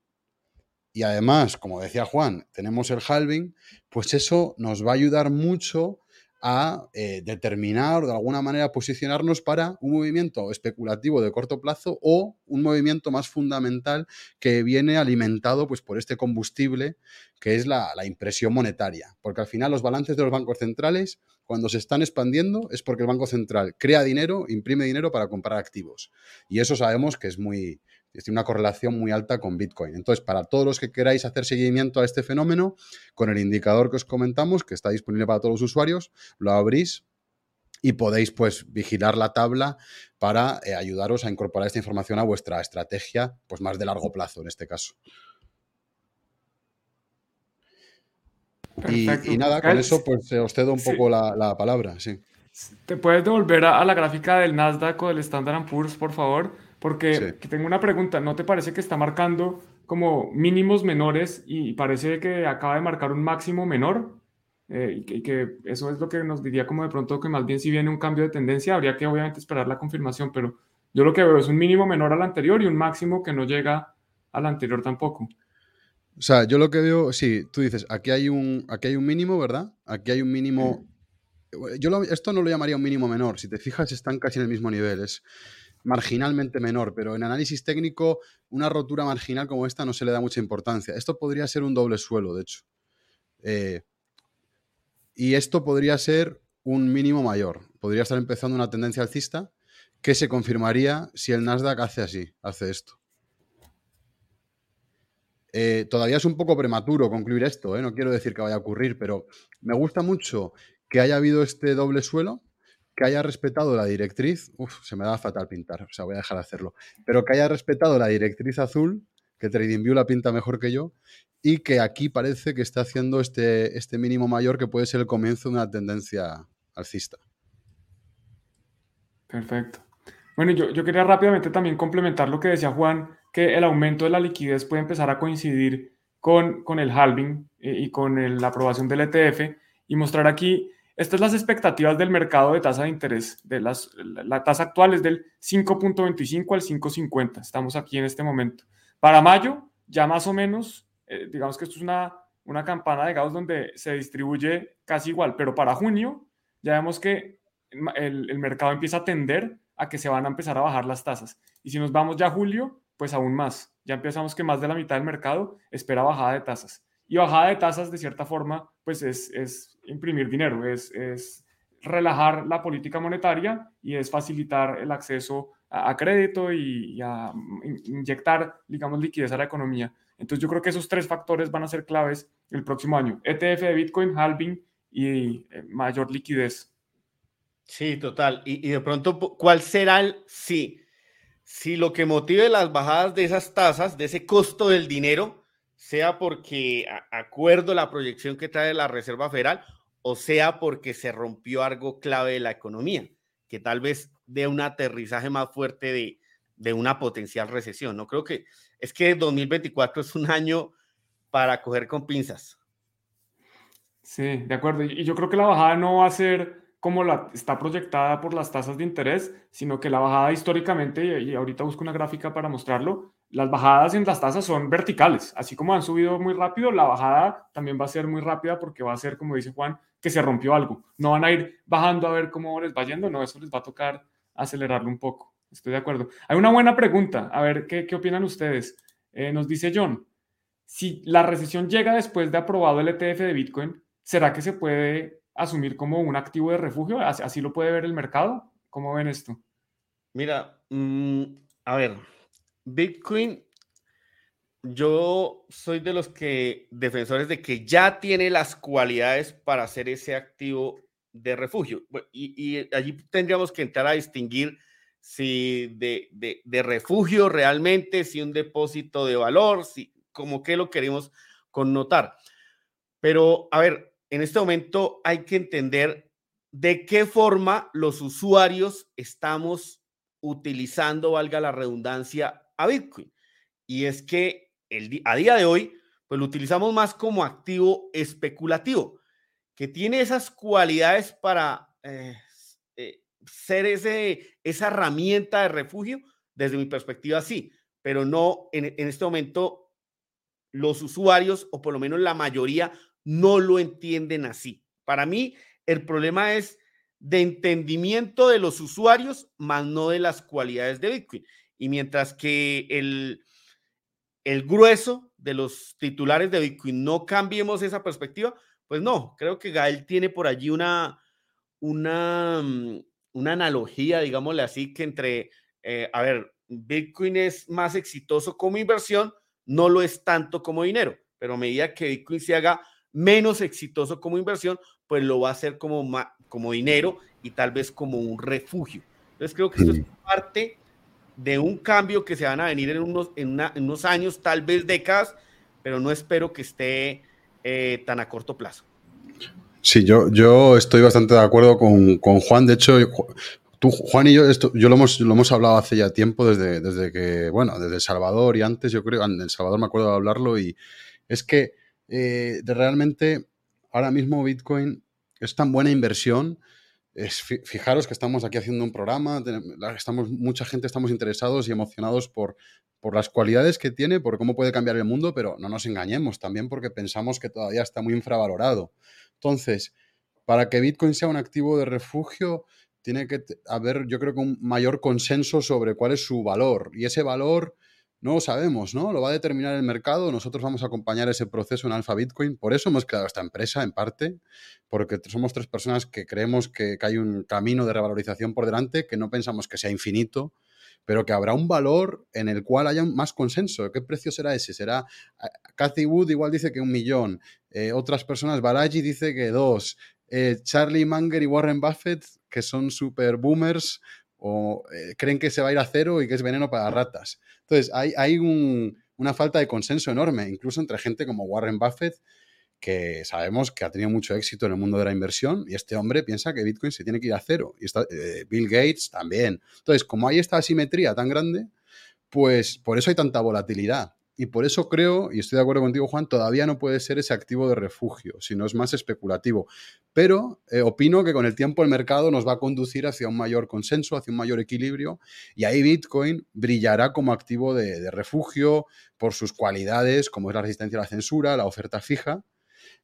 y además, como decía Juan, tenemos el halving, pues eso nos va a ayudar mucho a eh, determinar o de alguna manera posicionarnos para un movimiento especulativo de corto plazo o un movimiento más fundamental que viene alimentado pues, por este combustible que es la, impresión monetaria. Porque al final los balances de los bancos centrales, cuando se están expandiendo, es porque el Banco Central crea dinero, imprime dinero para comprar activos. Y eso sabemos que es muy, tiene una correlación muy alta con Bitcoin. Entonces, para todos los que queráis hacer seguimiento a este fenómeno, con el indicador que os comentamos, que está disponible para todos los usuarios, lo abrís y podéis pues vigilar la tabla para eh, ayudaros a incorporar esta información a vuestra estrategia, pues más de largo plazo en este caso. Y, nada, con eso pues os cedo un poco la, palabra, sí. ¿Te puedes devolver a, a, la gráfica del Nasdaq o del Standard Poor's, por favor? Porque tengo una pregunta, ¿no te parece que está marcando como mínimos menores y parece que acaba de marcar un máximo menor? Eh, y, que, eso es lo que nos diría como de pronto que más bien si viene un cambio de tendencia, habría que obviamente esperar la confirmación, pero yo lo que veo es un mínimo menor al anterior y un máximo que no llega al anterior tampoco. O sea, yo lo que veo, sí, tú dices, aquí hay un, aquí hay un mínimo, ¿verdad? Aquí hay un mínimo... Yo esto no lo llamaría un mínimo menor, si te fijas están casi en el mismo nivel, es marginalmente menor, pero en análisis técnico una rotura marginal como esta no se le da mucha importancia. Esto podría ser un doble suelo, de hecho. Eh, y esto podría ser un mínimo mayor. Podría estar empezando una tendencia alcista que se confirmaría si el Nasdaq hace así, hace esto. Eh, todavía es un poco prematuro concluir esto, ¿eh? no quiero decir que vaya a ocurrir, pero me gusta mucho que haya habido este doble suelo que haya respetado la directriz, se me da fatal pintar, o sea, voy a dejar de hacerlo, pero que haya respetado la directriz azul, que TradingView la pinta mejor que yo, y que aquí parece que está haciendo este, este mínimo mayor que puede ser el comienzo de una tendencia alcista. Perfecto. Bueno, yo, yo quería rápidamente también complementar lo que decía Juan, que el aumento de la liquidez puede empezar a coincidir con, con el halving eh, y con la aprobación del ETF y mostrar aquí, estas las expectativas del mercado de tasa de interés. De las, la, tasa actual es del 5.25 al 5.50. Estamos aquí en este momento. Para mayo, ya más o menos, eh, digamos que esto es una, una campana de Gauss donde se distribuye casi igual, pero para junio ya vemos que el, el mercado empieza a tender a que se van a empezar a bajar las tasas. Y si nos vamos ya a julio, pues aún más. Ya empezamos que más de la mitad del mercado espera bajada de tasas. Y bajada de tasas, de cierta forma, pues es, imprimir dinero, es, relajar la política monetaria y es facilitar el acceso a, crédito y, a inyectar, digamos, liquidez a la economía. Entonces yo creo que esos tres factores van a ser claves el próximo año. ETF de Bitcoin, halving y eh, mayor liquidez. Sí, total. Y, y, de pronto, ¿cuál será el sí? si lo que motive las bajadas de esas tasas, de ese costo del dinero, sea porque acuerdo la proyección que trae la Reserva Federal o sea porque se rompió algo clave de la economía, que tal vez dé un aterrizaje más fuerte de, de una potencial recesión. No creo que es que 2024 es un año para coger con pinzas. Sí, de acuerdo. Y yo creo que la bajada no va a ser como la, está proyectada por las tasas de interés, sino que la bajada históricamente, y, ahorita busco una gráfica para mostrarlo, las bajadas en las tasas son verticales. Así como han subido muy rápido, la bajada también va a ser muy rápida porque va a ser, como dice Juan, que se rompió algo. No van a ir bajando a ver cómo les va yendo, no, eso les va a tocar acelerarlo un poco. Estoy de acuerdo. Hay una buena pregunta, a ver qué, qué opinan ustedes. Eh, nos dice John, si la recesión llega después de aprobado el ETF de Bitcoin, ¿será que se puede asumir como un activo de refugio? ¿Así lo puede ver el mercado? ¿Cómo ven esto? Mira, mm, a ver, Bitcoin, yo soy de los que defensores de que ya tiene las cualidades para ser ese activo de refugio. Y, allí tendríamos que entrar a distinguir si de, de, de, refugio realmente, si un depósito de valor, si como que lo queremos connotar. Pero, a ver, en este momento hay que entender de qué forma los usuarios estamos utilizando, valga la redundancia, a Bitcoin. Y es que el, a día de hoy, pues lo utilizamos más como activo especulativo, que tiene esas cualidades para eh, eh, ser ese, esa herramienta de refugio, desde mi perspectiva sí, pero no en, en este momento los usuarios, o por lo menos la mayoría, no lo entienden así. Para mí, el problema es de entendimiento de los usuarios, más no de las cualidades de Bitcoin. Y mientras que el, el grueso de los titulares de Bitcoin no cambiemos esa perspectiva, pues no, creo que Gael tiene por allí una, una, mm, una analogía, digámosle así, que entre, eh, a ver, Bitcoin es más exitoso como inversión, no lo es tanto como dinero, pero a medida que Bitcoin se haga menos exitoso como inversión, pues lo va a hacer como, como dinero y tal vez como un refugio. Entonces creo que esto es parte de un cambio que se van a venir en unos, en, unos años, tal vez décadas, pero no espero que esté eh, tan a corto plazo. Sí, yo, yo estoy bastante de acuerdo con, con Juan. De hecho, tú, Juan y yo, esto, yo lo hemos, lo hemos hablado hace ya tiempo, desde, desde que, bueno, desde Salvador y antes, yo creo, en El Salvador me acuerdo de hablarlo, y es que eh, realmente ahora mismo Bitcoin es tan buena inversión. Es, fijaros que estamos aquí haciendo un programa, estamos, mucha gente estamos interesados y emocionados por, por las cualidades que tiene, por cómo puede cambiar el mundo, pero no nos engañemos también porque pensamos que todavía está muy infravalorado. Entonces, para que Bitcoin sea un activo de refugio, tiene que haber, yo creo que un mayor consenso sobre cuál es su valor. Y ese valor no lo sabemos, ¿no? Lo va a determinar el mercado. Nosotros vamos a acompañar ese proceso en Alpha Bitcoin. Por eso hemos creado esta empresa, en parte, porque somos tres personas que creemos que, hay un camino de revalorización por delante, que no pensamos que sea infinito, pero que habrá un valor en el cual haya más consenso. ¿Qué precio será ese? Será. Cathy Wood igual dice que un millón. Eh, otras personas, Balaji dice que dos. eh, Charlie Munger y Warren Buffett, que son super boomers, o eh, creen que se va a ir a cero y que es veneno para ratas. Entonces, hay, hay una falta de consenso enorme, incluso entre gente como Warren Buffett, que sabemos que ha tenido mucho éxito en el mundo de la inversión y este hombre piensa que Bitcoin se tiene que ir a cero. Y está, eh, Bill Gates también. Entonces, como hay esta asimetría tan grande, pues por eso hay tanta volatilidad. Y por eso creo, y estoy de acuerdo contigo, Juan, todavía no puede ser ese activo de refugio, sino es más especulativo. Pero eh, opino que con el tiempo el mercado nos va a conducir hacia un mayor consenso, hacia un mayor equilibrio, y ahí Bitcoin brillará como activo de, refugio por sus cualidades, como es la resistencia a la censura, la oferta fija,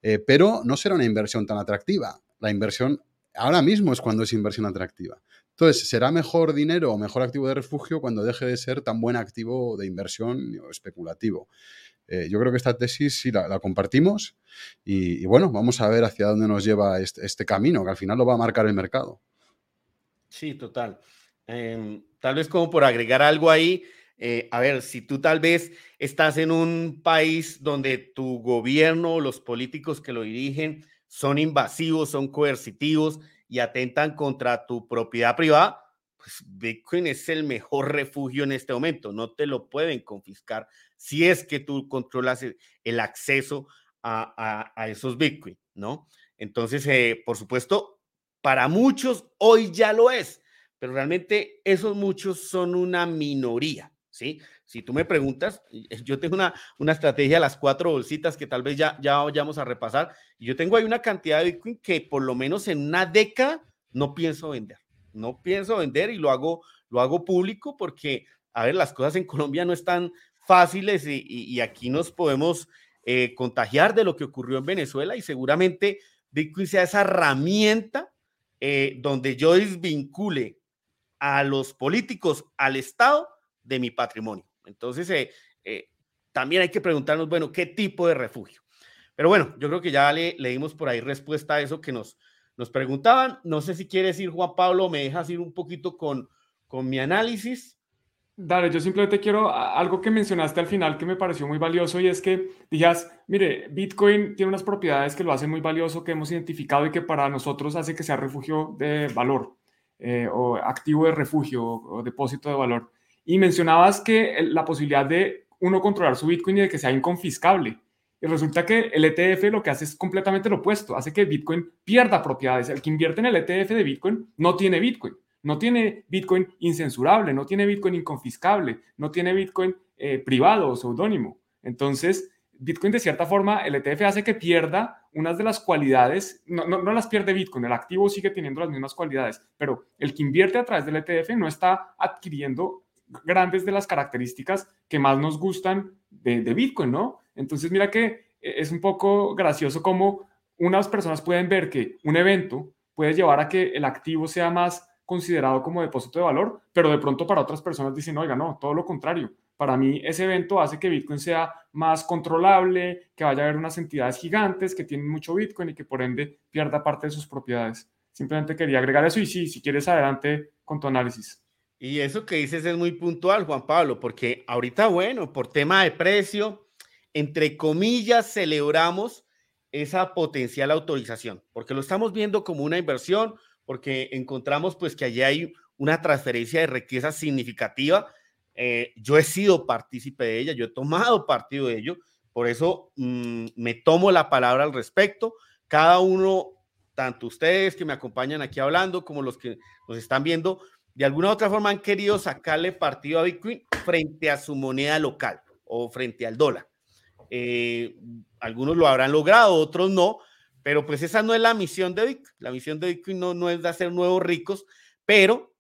eh, pero no será una inversión tan atractiva. La inversión ahora mismo es cuando es inversión atractiva. Entonces, será mejor dinero o mejor activo de refugio cuando deje de ser tan buen activo de inversión o especulativo. Eh, yo creo que esta tesis sí la, compartimos y, bueno, vamos a ver hacia dónde nos lleva este, camino, que al final lo va a marcar el mercado. Sí, total. Em, tal vez como por agregar algo ahí, eh, a ver, si tú tal vez estás en un país donde tu gobierno o los políticos que lo dirigen son invasivos, son coercitivos y atentan contra tu propiedad privada, pues Bitcoin es el mejor refugio en este momento. No te lo pueden confiscar si es que tú controlas el acceso a, esos Bitcoin, ¿no? Entonces, eh, por supuesto, para muchos hoy ya lo es, pero realmente esos muchos son una minoría. ¿sí? Si tú me preguntas, eh, yo tengo una, una estrategia, las cuatro bolsitas que tal vez ya, ya vayamos a repasar, yo tengo ahí una cantidad de Bitcoin que por lo menos en una década no pienso vender. No pienso vender y lo hago, lo hago público porque, a ver, las cosas en Colombia no están fáciles y, aquí nos podemos eh, contagiar de lo que ocurrió en Venezuela y seguramente Bitcoin sea esa herramienta eh, donde yo desvincule a los políticos, al Estado, de mi patrimonio. Entonces, eh, eh, también hay que preguntarnos, bueno, ¿qué tipo de refugio? Pero bueno, yo creo que ya le, dimos por ahí respuesta a eso que nos, nos preguntaban. No sé si quieres ir, Juan Pablo, me dejas ir un poquito con, con mi análisis. Dale, yo simplemente quiero algo que mencionaste al final que me pareció muy valioso y es que digas, mire, Bitcoin tiene unas propiedades que lo hacen muy valioso, que hemos identificado y que para nosotros hace que sea refugio de valor eh, o activo de refugio o depósito de valor. Y mencionabas que la posibilidad de uno controlar su Bitcoin y de que sea inconfiscable. Y resulta que el ETF lo que hace es completamente lo opuesto, hace que Bitcoin pierda propiedades. El que invierte en el ETF de Bitcoin no tiene Bitcoin, no tiene Bitcoin incensurable, no tiene Bitcoin inconfiscable, no tiene Bitcoin eh, privado o seudónimo. Entonces, Bitcoin de cierta forma, el ETF hace que pierda unas de las cualidades, no, no, no, las pierde Bitcoin, el activo sigue teniendo las mismas cualidades, pero el que invierte a través del ETF no está adquiriendo grandes de las características que más nos gustan de, Bitcoin, ¿no? Entonces, mira que eh, es un poco gracioso como unas personas pueden ver que un evento puede llevar a que el activo sea más considerado como depósito de valor, pero de pronto para otras personas dicen, oiga, no, todo lo contrario. Para mí ese evento hace que Bitcoin sea más controlable, que vaya a haber unas entidades gigantes que tienen mucho Bitcoin y que por ende pierda parte de sus propiedades. Simplemente quería agregar eso y sí, si quieres adelante con tu análisis. Y eso que dices es muy puntual, Juan Pablo, porque ahorita, bueno, por tema de precio, entre comillas, celebramos esa potencial autorización, porque lo estamos viendo como una inversión, porque encontramos pues que allí hay una transferencia de riqueza significativa. Eh, yo he sido partícipe de ella, yo he tomado partido de ello, por eso mm, me tomo la palabra al respecto. Cada uno, tanto ustedes que me acompañan aquí hablando como los que nos están viendo, de alguna otra forma han querido sacarle partido a Bitcoin frente a su moneda local o frente al dólar. Eh, algunos lo habrán logrado, otros no, pero pues esa no es la misión de Bitcoin. La misión de Bitcoin no, no es de hacer nuevos ricos, pero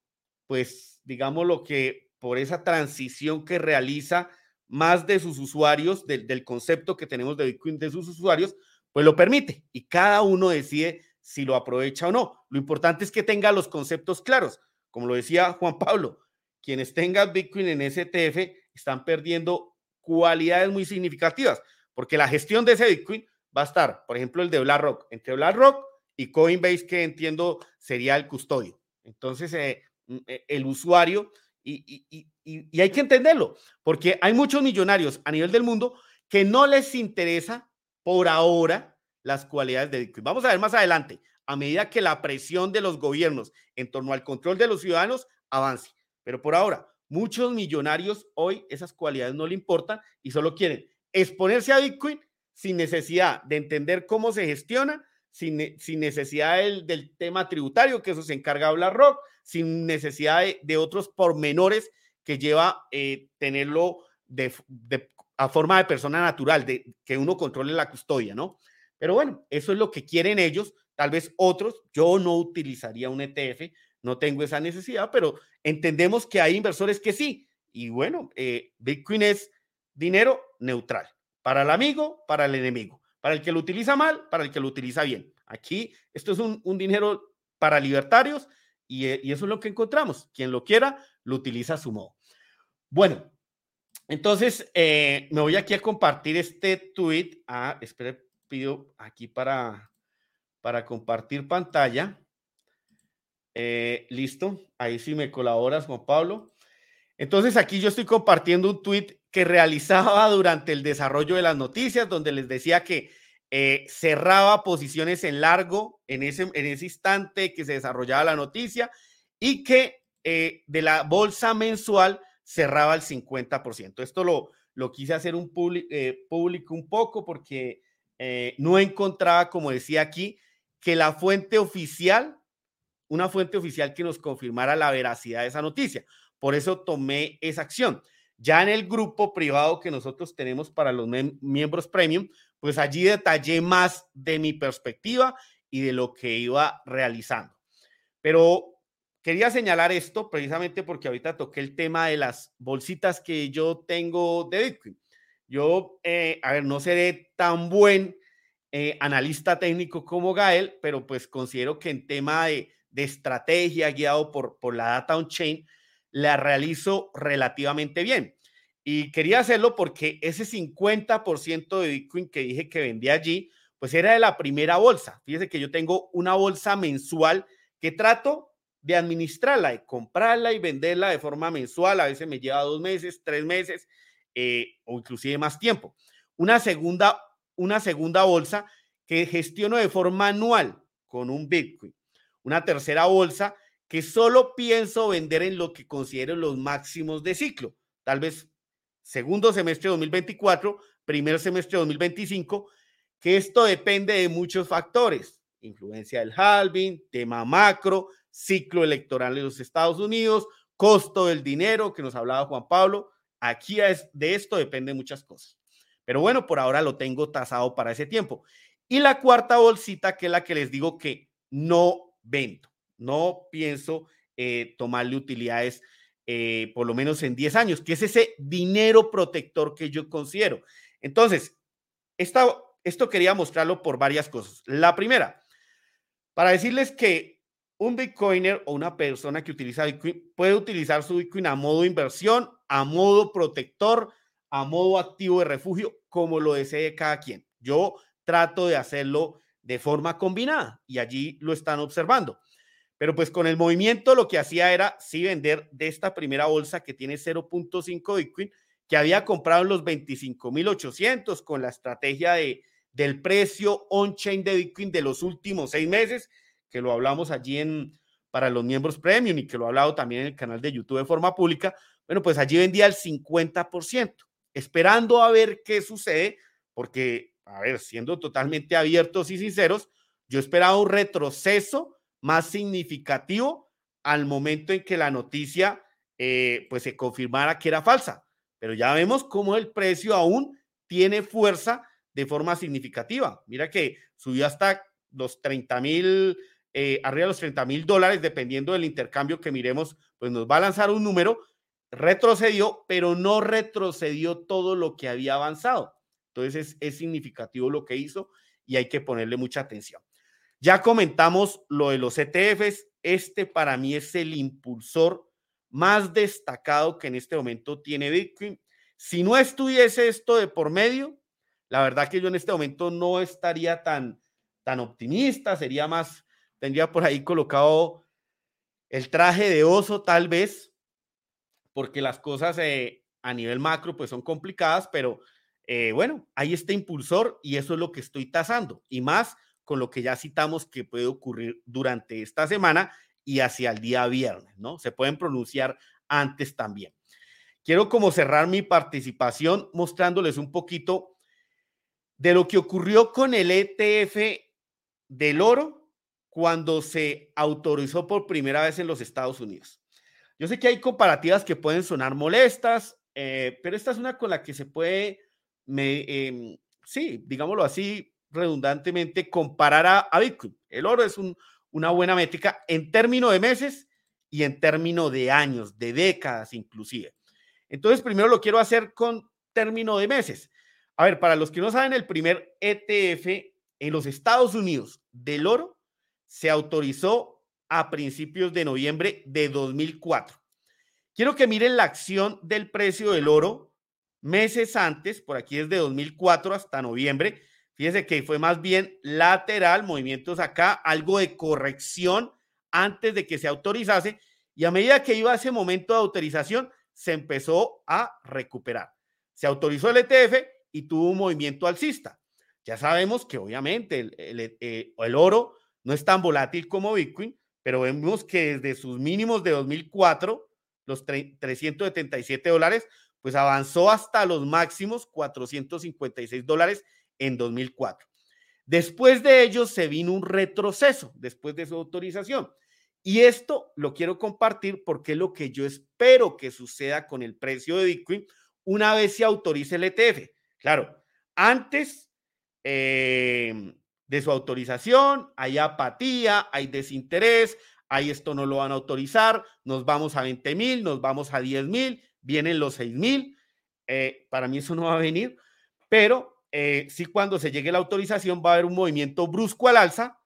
pues digamos lo que por esa transición que realiza más de sus usuarios, del, del concepto que tenemos de Bitcoin de sus usuarios, pues lo permite y cada uno decide si lo aprovecha o no. Lo importante es que tenga los conceptos claros como lo decía Juan Pablo, quienes tengan Bitcoin en STF están perdiendo cualidades muy significativas, porque la gestión de ese Bitcoin va a estar, por ejemplo, el de BlackRock, entre BlackRock y Coinbase, que entiendo sería el custodio. Entonces, eh, mm, eh, el usuario, y, y, hay que entenderlo, porque hay muchos millonarios a nivel del mundo que no les interesa por ahora las cualidades de Bitcoin. Vamos a ver más adelante a medida que la presión de los gobiernos en torno al control de los ciudadanos avance. Pero por ahora, muchos millonarios hoy esas cualidades no le importan y solo quieren exponerse a Bitcoin sin necesidad de entender cómo se gestiona, sin, necesidad del, tema tributario, que eso se encarga BlackRock, sin necesidad de, otros pormenores que lleva eh, tenerlo a forma de persona natural, de que uno controle la custodia, ¿no? Pero bueno, eso es lo que quieren ellos, tal vez otros, yo no utilizaría un ETF, no tengo esa necesidad, pero entendemos que hay inversores que sí. Y bueno, eh, Bitcoin es dinero neutral, para el amigo, para el enemigo, para el que lo utiliza mal, para el que lo utiliza bien. Aquí esto es un, dinero para libertarios y, eh, y, eso es lo que encontramos. Quien lo quiera, lo utiliza a su modo. Bueno, entonces eh, me voy aquí a compartir este tweet. Ah, espere, pido aquí para, para compartir pantalla. Eh, listo, ahí sí me colaboras, Juan Pablo. Entonces aquí yo estoy compartiendo un tweet que realizaba durante el desarrollo de las noticias, donde les decía que eh, cerraba posiciones en largo en ese, en ese instante que se desarrollaba la noticia y que eh, de la bolsa mensual cerraba el 50%. Esto lo, lo quise hacer un público un poco porque no encontraba, como decía aquí, que la fuente oficial, una fuente oficial que nos confirmara la veracidad de esa noticia. Por eso tomé esa acción. Ya en el grupo privado que nosotros tenemos para los miembros premium, pues allí detallé más de mi perspectiva y de lo que iba realizando. Pero quería señalar esto precisamente porque ahorita toqué el tema de las bolsitas que yo tengo de Bitcoin. Yo, eh, a ver, no seré tan buen eh, analista técnico como Gael, pero pues considero que en tema de, estrategia guiado por, por la data on-chain, la realizo relativamente bien. Y quería hacerlo porque ese 50% de Bitcoin que dije que vendía allí, pues era de la primera bolsa. Fíjese que yo tengo una bolsa mensual que trato de administrarla, de comprarla y venderla de forma mensual. A veces me lleva dos meses, tres meses, eh, o inclusive más tiempo. Una segunda, una segunda bolsa que gestiono de forma anual con un Bitcoin. Una tercera bolsa que solo pienso vender en lo que considero los máximos de ciclo. Tal vez segundo semestre de 2024, primer semestre de 2025, que esto depende de muchos factores. Influencia del halving, tema macro, ciclo electoral en los Estados Unidos, costo del dinero que nos hablaba Juan Pablo, Aquí es, de esto depende muchas cosas. Pero bueno, por ahora lo tengo tasado para ese tiempo. Y la cuarta bolsita, que es la que les digo que no vendo, no pienso eh, tomarle utilidades eh, por lo menos en 10 años, que es ese dinero protector que yo considero. Entonces, esto quería mostrarlo por varias cosas. La primera, para decirles que un Bitcoiner o una persona que utiliza Bitcoin puede utilizar su Bitcoin a modo inversión, a modo protector, a modo activo de refugio, como lo desee cada quien. Yo trato de hacerlo de forma combinada y allí lo están observando. Pero pues con el movimiento lo que hacía era sí vender de esta primera bolsa que tiene 0.5 Bitcoin, que había comprado en los 25.800 con la estrategia de, del precio on-chain de Bitcoin de los últimos seis meses que lo hablamos allí en, para los miembros premium y que lo he hablado también en el canal de YouTube de forma pública, bueno, pues allí vendía el 50%, esperando a ver qué sucede, porque, a ver, siendo totalmente abiertos y sinceros, yo esperaba un retroceso más significativo al momento en que la noticia eh, pues se confirmara que era falsa, pero ya vemos cómo el precio aún tiene fuerza de forma significativa. Mira que subió hasta los 30 mil eh, arriba de los 30 mil dólares, dependiendo del intercambio que miremos, pues nos va a lanzar un número, retrocedió, pero no retrocedió todo lo que había avanzado. Entonces es, significativo lo que hizo y hay que ponerle mucha atención. Ya comentamos lo de los ETFs, este para mí es el impulsor más destacado que en este momento tiene Bitcoin. Si no estuviese esto de por medio, la verdad que yo en este momento no estaría tan, tan optimista, sería más tendría por ahí colocado el traje de oso tal vez, porque las cosas eh, a nivel macro pues son complicadas, pero eh, bueno, hay este impulsor y eso es lo que estoy tasando. Y más con lo que ya citamos que puede ocurrir durante esta semana y hacia el día viernes, ¿no? Se pueden pronunciar antes también. Quiero como cerrar mi participación mostrándoles un poquito de lo que ocurrió con el ETF del oro cuando se autorizó por primera vez en los Estados Unidos. Yo sé que hay comparativas que pueden sonar molestas, eh, pero esta es una con la que se puede, em, sí, digámoslo así, redundantemente, comparar a, Bitcoin. El oro es una buena métrica en términos de meses y en términos de años, de décadas inclusive. Entonces, primero lo quiero hacer con término de meses. A ver, para los que no saben, el primer ETF en los Estados Unidos del oro se autorizó a principios de noviembre de 2004. Quiero que miren la acción del precio del oro meses antes, por aquí es de 2004 hasta noviembre. Fíjense que fue más bien lateral, movimientos acá, algo de corrección antes de que se autorizase. Y a medida que iba ese momento de autorización, se empezó a recuperar. Se autorizó el ETF y tuvo un movimiento alcista. Ya sabemos que obviamente el, eh, el, oro no es tan volátil como Bitcoin, pero vemos que desde sus mínimos de 2004, los 377 dólares, pues avanzó hasta los máximos 456 dólares en 2004. Después de ello se vino un retroceso, después de su autorización. Y esto lo quiero compartir porque es lo que yo espero que suceda con el precio de Bitcoin una vez se autorice el ETF. Claro, antes eh, de su autorización hay apatía, hay desinterés, hay esto no lo van a autorizar, nos vamos a 20 mil, nos vamos a 10 mil, vienen los 6 mil. Eh, para mí eso no va a venir, pero eh, sí cuando se llegue la autorización va a haber un movimiento brusco al alza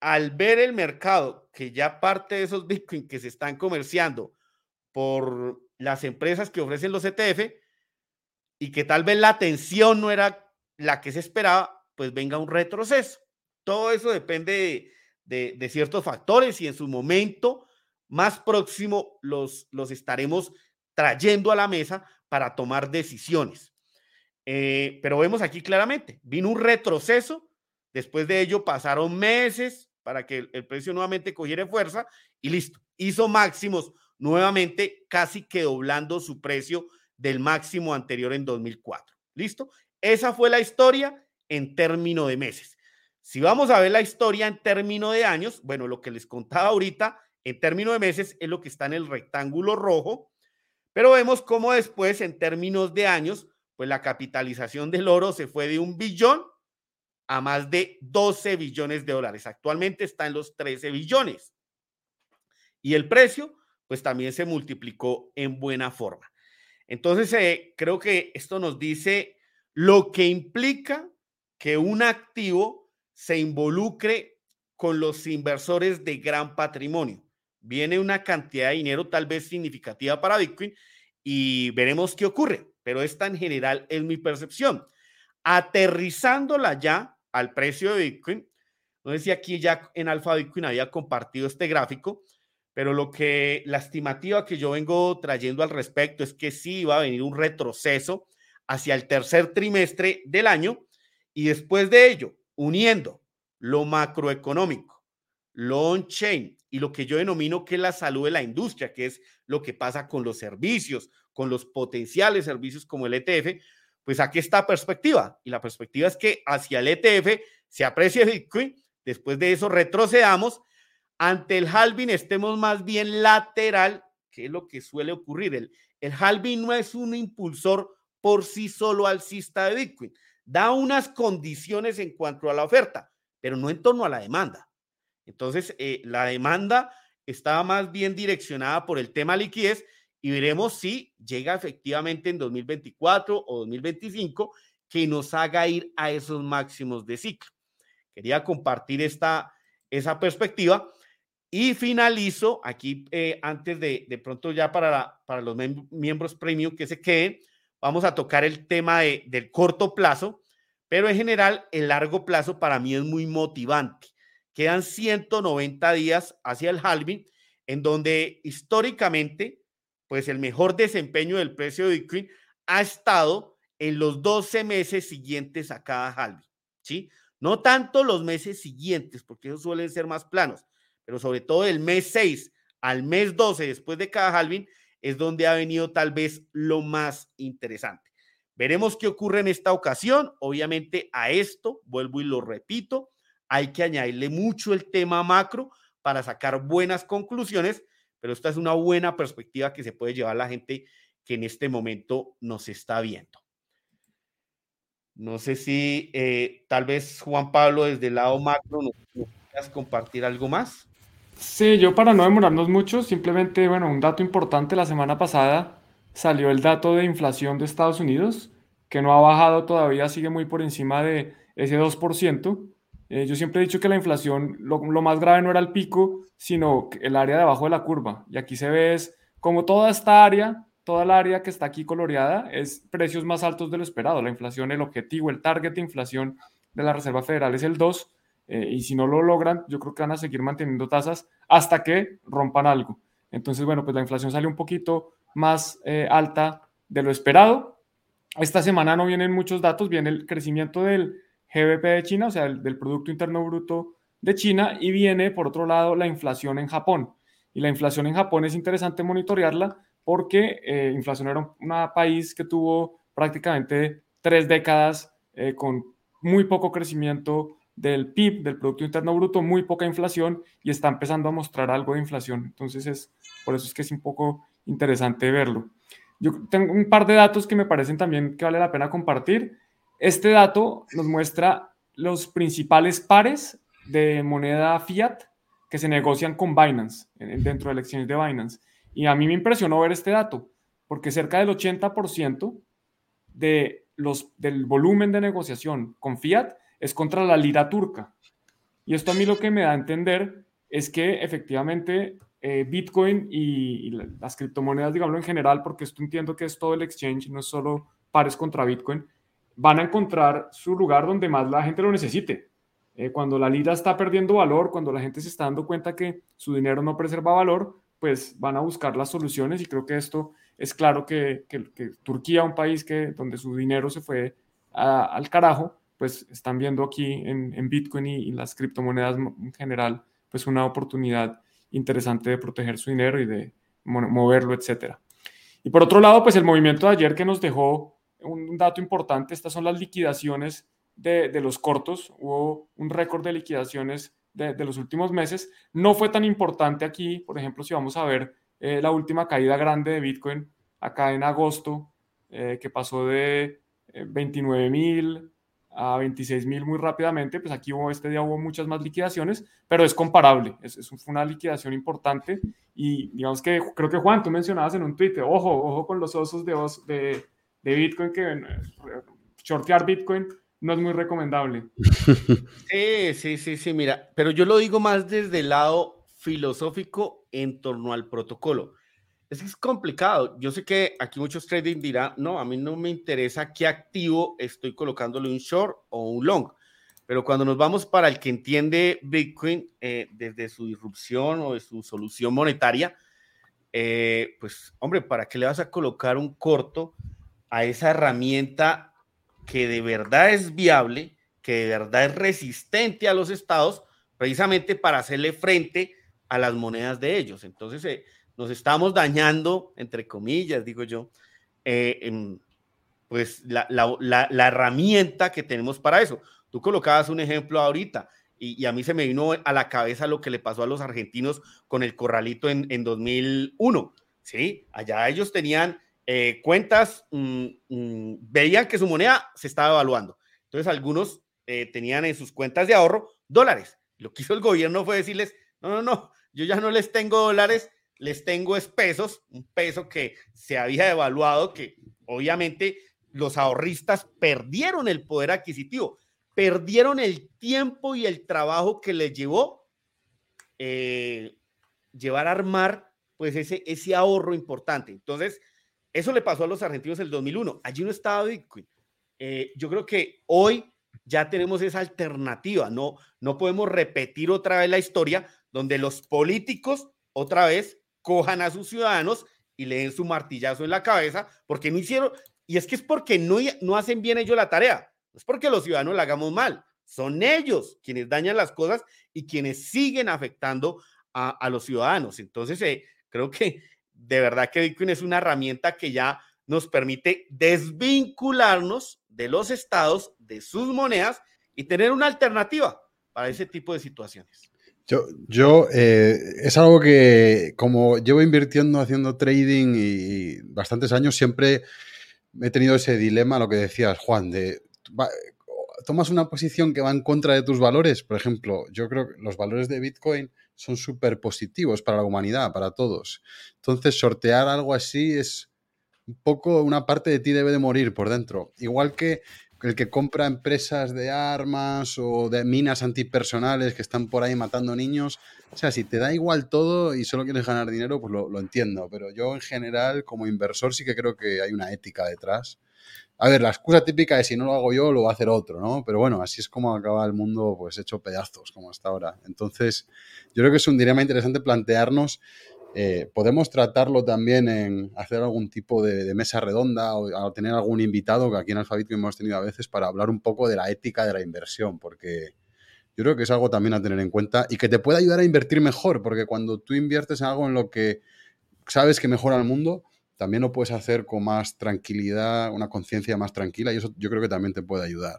al ver el mercado que ya parte de esos *laughs* Bitcoin que se están comerciando por las empresas que ofrecen los ETF y que tal vez la atención no era la que se esperaba, pues venga un retroceso. Todo eso depende de, ciertos factores y en su momento más próximo los, los estaremos trayendo a la mesa para tomar decisiones. Eh, pero vemos aquí claramente, vino un retroceso, después de ello pasaron meses, para que el precio nuevamente cogiera fuerza y listo. Hizo máximos nuevamente, casi que doblando su precio del máximo anterior en 2004. ¿Listo? Esa fue la historia en términos de meses. Si vamos a ver la historia en términos de años, bueno, lo que les contaba ahorita en términos de meses es lo que está en el rectángulo rojo, pero vemos cómo después en términos de años, pues la capitalización del oro se fue de un billón a más de 12 billones de dólares. Actualmente está en los 13 billones. Y el precio, pues también se multiplicó en buena forma. Entonces, eh, creo que esto nos dice lo que implica que un activo se involucre con los inversores de gran patrimonio. Viene una cantidad de dinero tal vez significativa para Bitcoin y veremos qué ocurre, pero esta en general es mi percepción. Aterrizándola ya al precio de Bitcoin. No sé si aquí ya en Alfa Bitcoin había compartido este gráfico, pero lo que la estimativa que yo vengo trayendo al respecto es que sí va a venir un retroceso hacia el tercer trimestre del año y después de ello, uniendo lo macroeconómico, lo on-chain y lo que yo denomino que es la salud de la industria, que es lo que pasa con los servicios, con los potenciales servicios como el ETF, pues aquí está perspectiva. Y la perspectiva es que hacia el ETF se aprecie Bitcoin, después de eso retrocedamos, ante el halving estemos más bien lateral, que es lo que suele ocurrir. El, el halving no es un impulsor por sí solo alcista de Bitcoin, da unas condiciones en cuanto a la oferta, pero no en torno a la demanda. Entonces, eh, la demanda estaba más bien direccionada por el tema liquidez y veremos si llega efectivamente en 2024 o 2025 que nos haga ir a esos máximos de ciclo. Quería compartir esta, esa perspectiva y finalizo aquí eh, antes de, de pronto ya para, para los miembros premium que se queden, vamos a tocar el tema de, del corto plazo, pero en general el largo plazo para mí es muy motivante. Quedan 190 días hacia el halving, en donde históricamente pues el mejor desempeño del precio de Bitcoin ha estado en los 12 meses siguientes a cada halving, ¿sí? No tanto los meses siguientes, porque esos suelen ser más planos, pero sobre todo el mes 6 al mes 12 después de cada halving es donde ha venido tal vez lo más interesante. Veremos qué ocurre en esta ocasión. Obviamente a esto, vuelvo y lo repito, hay que añadirle mucho el tema macro para sacar buenas conclusiones, pero esta es una buena perspectiva que se puede llevar la gente que en este momento nos está viendo. No sé si eh, tal vez Juan Pablo desde el lado macro nos, nos compartir algo más. Sí, yo para no demorarnos mucho, simplemente, bueno, un dato importante, la semana pasada salió el dato de inflación de Estados Unidos, que no ha bajado todavía, sigue muy por encima de ese 2%. Eh, yo siempre he dicho que la inflación, lo, más grave no era el pico, sino el área de abajo de la curva. Y aquí se ve es como toda esta área, toda el área que está aquí coloreada, es precios más altos de lo esperado. La inflación, el objetivo, el target de inflación de la Reserva Federal es el 2 eh, y si no lo logran, yo creo que van a seguir manteniendo tasas hasta que rompan algo. Entonces, bueno, pues la inflación sale un poquito más eh, alta de lo esperado. Esta semana no vienen muchos datos, viene el crecimiento del GBP de China, o sea, del, Producto Interno Bruto de China, y viene, por otro lado, la inflación en Japón. Y la inflación en Japón es interesante monitorearla porque eh, inflación era un país que tuvo prácticamente tres décadas con muy poco crecimiento del PIB, del Producto Interno Bruto, muy poca inflación y está empezando a mostrar algo de inflación. Entonces, es, por eso es que es un poco interesante verlo. Yo tengo un par de datos que me parecen también que vale la pena compartir. Este dato nos muestra los principales pares de moneda fiat que se negocian con Binance, dentro de elecciones de Binance. Y a mí me impresionó ver este dato, porque cerca del 80% de los, del volumen de negociación con fiat es contra la lira turca. Y esto a mí lo que me da a entender es que efectivamente eh, Bitcoin y, las criptomonedas, digámoslo en general, porque esto entiendo que es todo el exchange, no es solo pares contra Bitcoin, van a encontrar su lugar donde más la gente lo necesite. Eh, cuando la lira está perdiendo valor, cuando la gente se está dando cuenta que su dinero no preserva valor, pues van a buscar las soluciones y creo que esto es claro que, Turquía, un país que, donde su dinero se fue al carajo, pues están viendo aquí en, Bitcoin y, las criptomonedas en general, pues una oportunidad interesante de proteger su dinero y de moverlo, etcétera. Y por otro lado, pues el movimiento de ayer que nos dejó un, dato importante, estas son las liquidaciones de, los cortos, hubo un récord de liquidaciones de, los últimos meses, no fue tan importante aquí, por ejemplo, si vamos a ver eh, la última caída grande de Bitcoin acá en agosto, eh, que pasó de 29 eh, mil a 26 mil muy rápidamente, pues aquí hubo, este día hubo muchas más liquidaciones, pero es comparable, es, es, fue una liquidación importante y digamos que creo que Juan, tú mencionabas en un tweet, ojo, ojo con los osos de, de, de Bitcoin, que eh, shortear Bitcoin no es muy recomendable. *laughs* Sí, sí, sí, sí, mira, pero yo lo digo más desde el lado filosófico en torno al protocolo. Es es complicado. Yo sé que aquí muchos trading dirán, no, a mí no me interesa qué activo estoy colocándole un short o un long. Pero cuando nos vamos para el que entiende Bitcoin eh, desde su disrupción o de su solución monetaria, eh, pues hombre, ¿para qué le vas a colocar un corto a esa herramienta que de verdad es viable, que de verdad es resistente a los estados, precisamente para hacerle frente a las monedas de ellos? Entonces, eh, nos estamos dañando, entre comillas, digo yo, eh, pues la, herramienta que tenemos para eso. Tú colocabas un ejemplo ahorita y, a mí se me vino a la cabeza lo que le pasó a los argentinos con el corralito en, 2001. ¿sí? Allá ellos tenían eh, cuentas, mm, mm, veían que su moneda se estaba evaluando. Entonces algunos eh, tenían en sus cuentas de ahorro dólares. Lo que hizo el gobierno fue decirles, no, no, no, yo ya no les tengo dólares, les tengo es pesos, un peso que se había evaluado, que obviamente los ahorristas perdieron el poder adquisitivo, perdieron el tiempo y el trabajo que les llevó eh, llevar a armar pues ese, ese ahorro importante. Entonces, eso le pasó a los argentinos en el 2001. Allí no estaba Bitcoin. Eh, yo creo que hoy ya tenemos esa alternativa. No, no podemos repetir otra vez la historia donde los políticos otra vez cojan a sus ciudadanos y le den su martillazo en la cabeza porque no hicieron, y es que es porque no, no hacen bien ellos la tarea, no es porque los ciudadanos la hagamos mal, son ellos quienes dañan las cosas y quienes siguen afectando a, los ciudadanos. Entonces, eh, creo que de verdad que Bitcoin es una herramienta que ya nos permite desvincularnos de los estados, de sus monedas y tener una alternativa para ese tipo de situaciones. Yo, yo eh, es algo que como llevo invirtiendo, haciendo trading y, bastantes años, siempre he tenido ese dilema, lo que decías, Juan, de tomas una posición que va en contra de tus valores. Por ejemplo, yo creo que los valores de Bitcoin son súper positivos para la humanidad, para todos. Entonces, sortear algo así es un poco una parte de ti debe de morir por dentro. Igual que el que compra empresas de armas o de minas antipersonales que están por ahí matando niños. O sea, si te da igual todo y solo quieres ganar dinero, pues lo, entiendo. Pero yo en general, como inversor, sí que creo que hay una ética detrás. A ver, la excusa típica es si no lo hago yo, lo va a hacer otro, ¿no? Pero bueno, así es como acaba el mundo, pues hecho pedazos, como hasta ahora. Entonces, yo creo que es un dilema interesante plantearnos eh, podemos tratarlo también en hacer algún tipo de, mesa redonda o, tener algún invitado, que aquí en Alfabito hemos tenido a veces, para hablar un poco de la ética de la inversión, porque yo creo que es algo también a tener en cuenta y que te puede ayudar a invertir mejor, porque cuando tú inviertes en algo en lo que sabes que mejora el mundo, también lo puedes hacer con más tranquilidad, una conciencia más tranquila y eso yo creo que también te puede ayudar.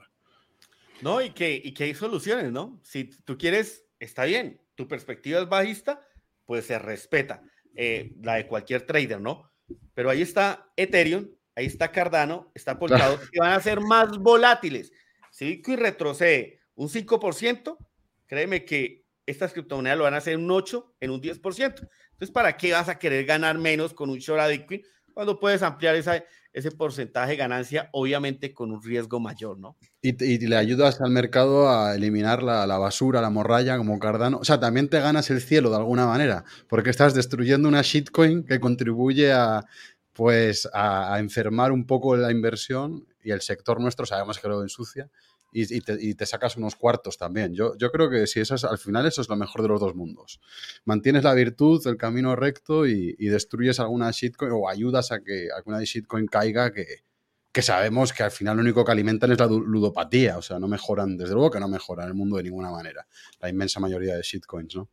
No, y que, y que hay soluciones, ¿no? Si tú quieres, está bien, tu perspectiva es bajista, pues se respeta, eh, la de cualquier trader, ¿no? Pero ahí está Ethereum, ahí está Cardano, está Polkadot, *laughs* que van a ser más volátiles. Si Bitcoin retrocede un 5%, créeme que estas criptomonedas lo van a hacer un 8, en un 10%. Entonces, ¿para qué vas a querer ganar menos con un short a Bitcoin cuando puedes ampliar esa, ese porcentaje de ganancia, obviamente con un riesgo mayor, ¿no? Y, le ayudas al mercado a eliminar la, basura, la morralla, como Cardano. O sea, también te ganas el cielo de alguna manera, porque estás destruyendo una shitcoin que contribuye a, pues, a, a enfermar un poco la inversión y el sector nuestro sabemos que lo ensucia y, te, sacas unos cuartos también. Yo, yo creo que si eso es, al final eso es lo mejor de los dos mundos. Mantienes la virtud, el camino recto y, destruyes alguna shitcoin o ayudas a que alguna shitcoin caiga que, que sabemos que al final lo único que alimentan es la ludopatía. O sea, no mejoran, desde luego que no mejoran el mundo de ninguna manera. La inmensa mayoría de shitcoins, ¿no?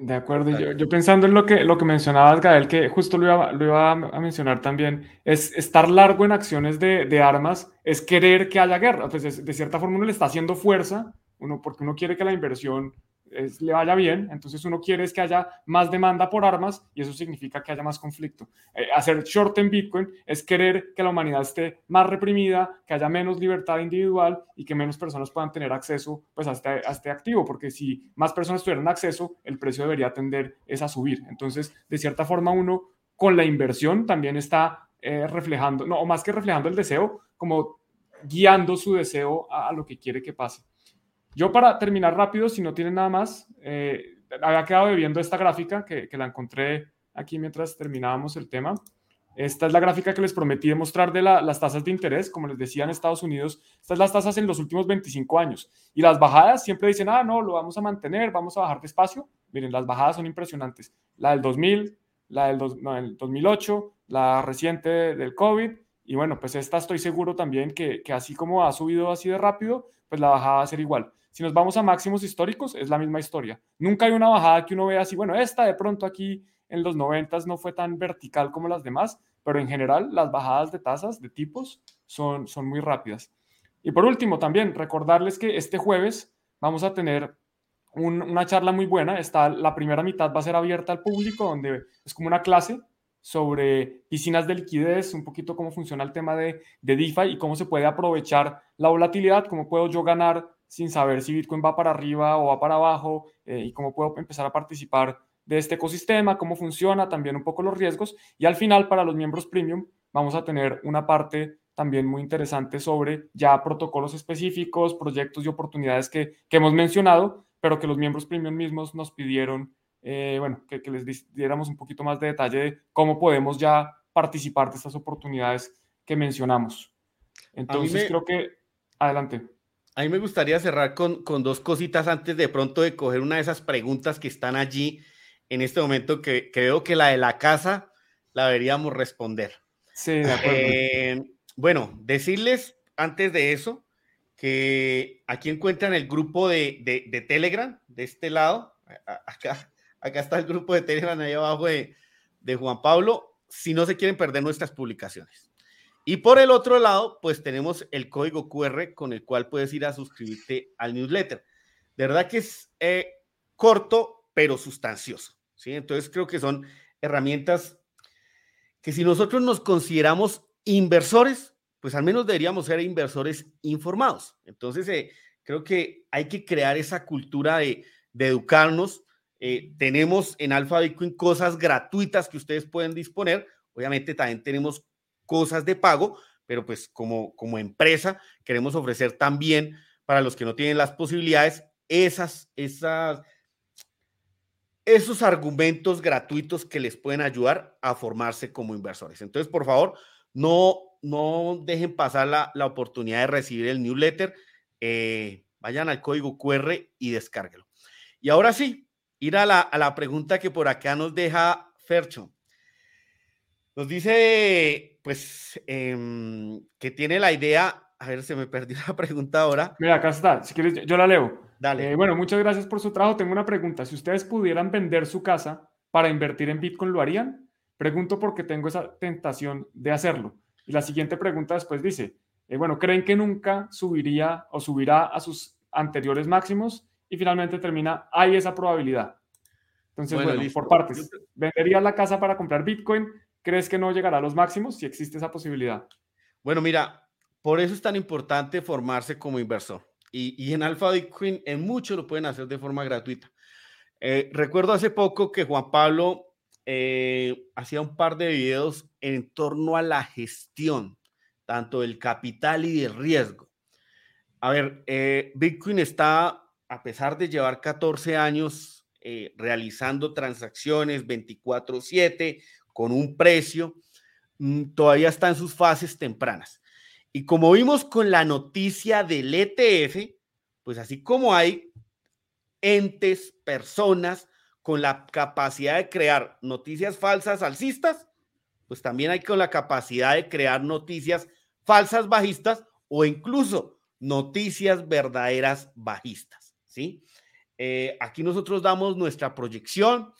De acuerdo, yo, yo, pensando en lo que, lo que mencionabas, Gael, que justo lo iba, lo iba a mencionar también, es estar largo en acciones de, de armas, es querer que haya guerra. Pues de cierta forma uno le está haciendo fuerza, uno, porque uno quiere que la inversión le vaya bien, entonces uno quiere es que haya más demanda por armas y eso significa que haya más conflicto. Eh, hacer short en Bitcoin es querer que la humanidad esté más reprimida, que haya menos libertad individual y que menos personas puedan tener acceso pues, a, este, a este activo, porque si más personas tuvieran acceso, el precio debería tender es a subir. Entonces, de cierta forma, uno con la inversión también está eh, reflejando, no, o más que reflejando el deseo, como guiando su deseo a lo que quiere que pase. Yo para terminar rápido, si no tienen nada más, eh, había quedado viendo esta gráfica que, la encontré aquí mientras terminábamos el tema. Esta es la gráfica que les prometí demostrar de las tasas de interés. Como les decía en Estados Unidos, estas son las tasas en los últimos 25 años. Y las bajadas siempre dicen, ah, no, lo vamos a mantener, vamos a bajar despacio. Miren, las bajadas son impresionantes. La del 2000, la del, del 2008, la reciente del COVID. Y bueno, pues esta estoy seguro también que, que así como ha subido así de rápido, pues la bajada va a ser igual. Si nos vamos a máximos históricos, es la misma historia. Nunca hay una bajada que uno vea así, bueno, esta de pronto aquí en los 90 no fue tan vertical como las demás, pero en general las bajadas de tasas, de tipos, son, son muy rápidas. Y por último, también recordarles que este jueves vamos a tener una charla muy buena. Está, la primera mitad va a ser abierta al público, donde es como una clase sobre piscinas de liquidez, un poquito cómo funciona el tema de, de DeFi y cómo se puede aprovechar la volatilidad, cómo puedo yo ganar sin saber si Bitcoin va para arriba o va para abajo eh, y cómo puedo empezar a participar de este ecosistema, cómo funciona, también un poco los riesgos. Y al final, para los miembros premium, vamos a tener una parte también muy interesante sobre ya protocolos específicos, proyectos y oportunidades que, hemos mencionado, pero que los miembros premium mismos nos pidieron, eh, bueno, que, que, les diéramos un poquito más de detalle de cómo podemos ya participar de estas oportunidades que mencionamos. Entonces, creo que, adelante. A mí me gustaría cerrar con, con, dos cositas antes de pronto de coger una de esas preguntas que están allí en este momento, que creo que la de la casa la deberíamos responder. Sí, de acuerdo. Eh, bueno, decirles antes de eso que aquí encuentran el grupo de, de, Telegram, de este lado. Acá, acá está el grupo de Telegram ahí abajo de, de Juan Pablo, si no se quieren perder nuestras publicaciones. Y por el otro lado, pues tenemos el código QR con el cual puedes ir a suscribirte al newsletter. De verdad que es eh, corto, pero sustancioso. ¿sí? Entonces creo que son herramientas que si nosotros nos consideramos inversores, pues al menos deberíamos ser inversores informados. Entonces, eh, creo que hay que crear esa cultura de, educarnos. Eh, tenemos en Alfa Bitcoin cosas gratuitas que ustedes pueden disponer. Obviamente también tenemos cosas de pago, pero pues como, como empresa queremos ofrecer también para los que no tienen las posibilidades esas, esas, esos argumentos gratuitos que les pueden ayudar a formarse como inversores. Entonces, por favor, no no dejen pasar la, oportunidad de recibir el newsletter. Eh, vayan al código QR y descárguelo. Y ahora sí, ir a la, pregunta que por acá nos deja Fercho. Nos dice, pues, em, que tiene la idea. A ver, se me perdió la *laughs* pregunta ahora. Mira, acá está. Si quieres, yo la leo. Dale. Eh, bueno, muchas gracias por su trabajo. Tengo una pregunta. Si ustedes pudieran vender su casa para invertir en Bitcoin, ¿lo harían? Pregunto porque tengo esa tentación de hacerlo. Y la siguiente pregunta después dice, eh, bueno, ¿creen que nunca subiría o subirá a sus anteriores máximos? Y finalmente termina, hay esa probabilidad. Entonces, bueno, por partes, ¿venderías la casa para comprar Bitcoin? ¿Crees que no llegará a los máximos si existe esa posibilidad? Bueno, mira, por eso es tan importante formarse como inversor. Y, en Alfa Bitcoin, en mucho lo pueden hacer de forma gratuita. Eh, recuerdo hace poco que Juan Pablo eh, hacía un par de videos en torno a la gestión, tanto del capital y del riesgo. A ver, eh, Bitcoin está, a pesar de llevar 14 años eh, realizando transacciones 24/7 con un precio, mm, todavía está en sus fases tempranas. Y como vimos con la noticia del ETF, pues así como hay entes, personas, con la capacidad de crear noticias falsas alcistas, pues también hay con la capacidad de crear noticias falsas bajistas o incluso noticias verdaderas bajistas, ¿sí? Eh, aquí nosotros damos nuestra proyección,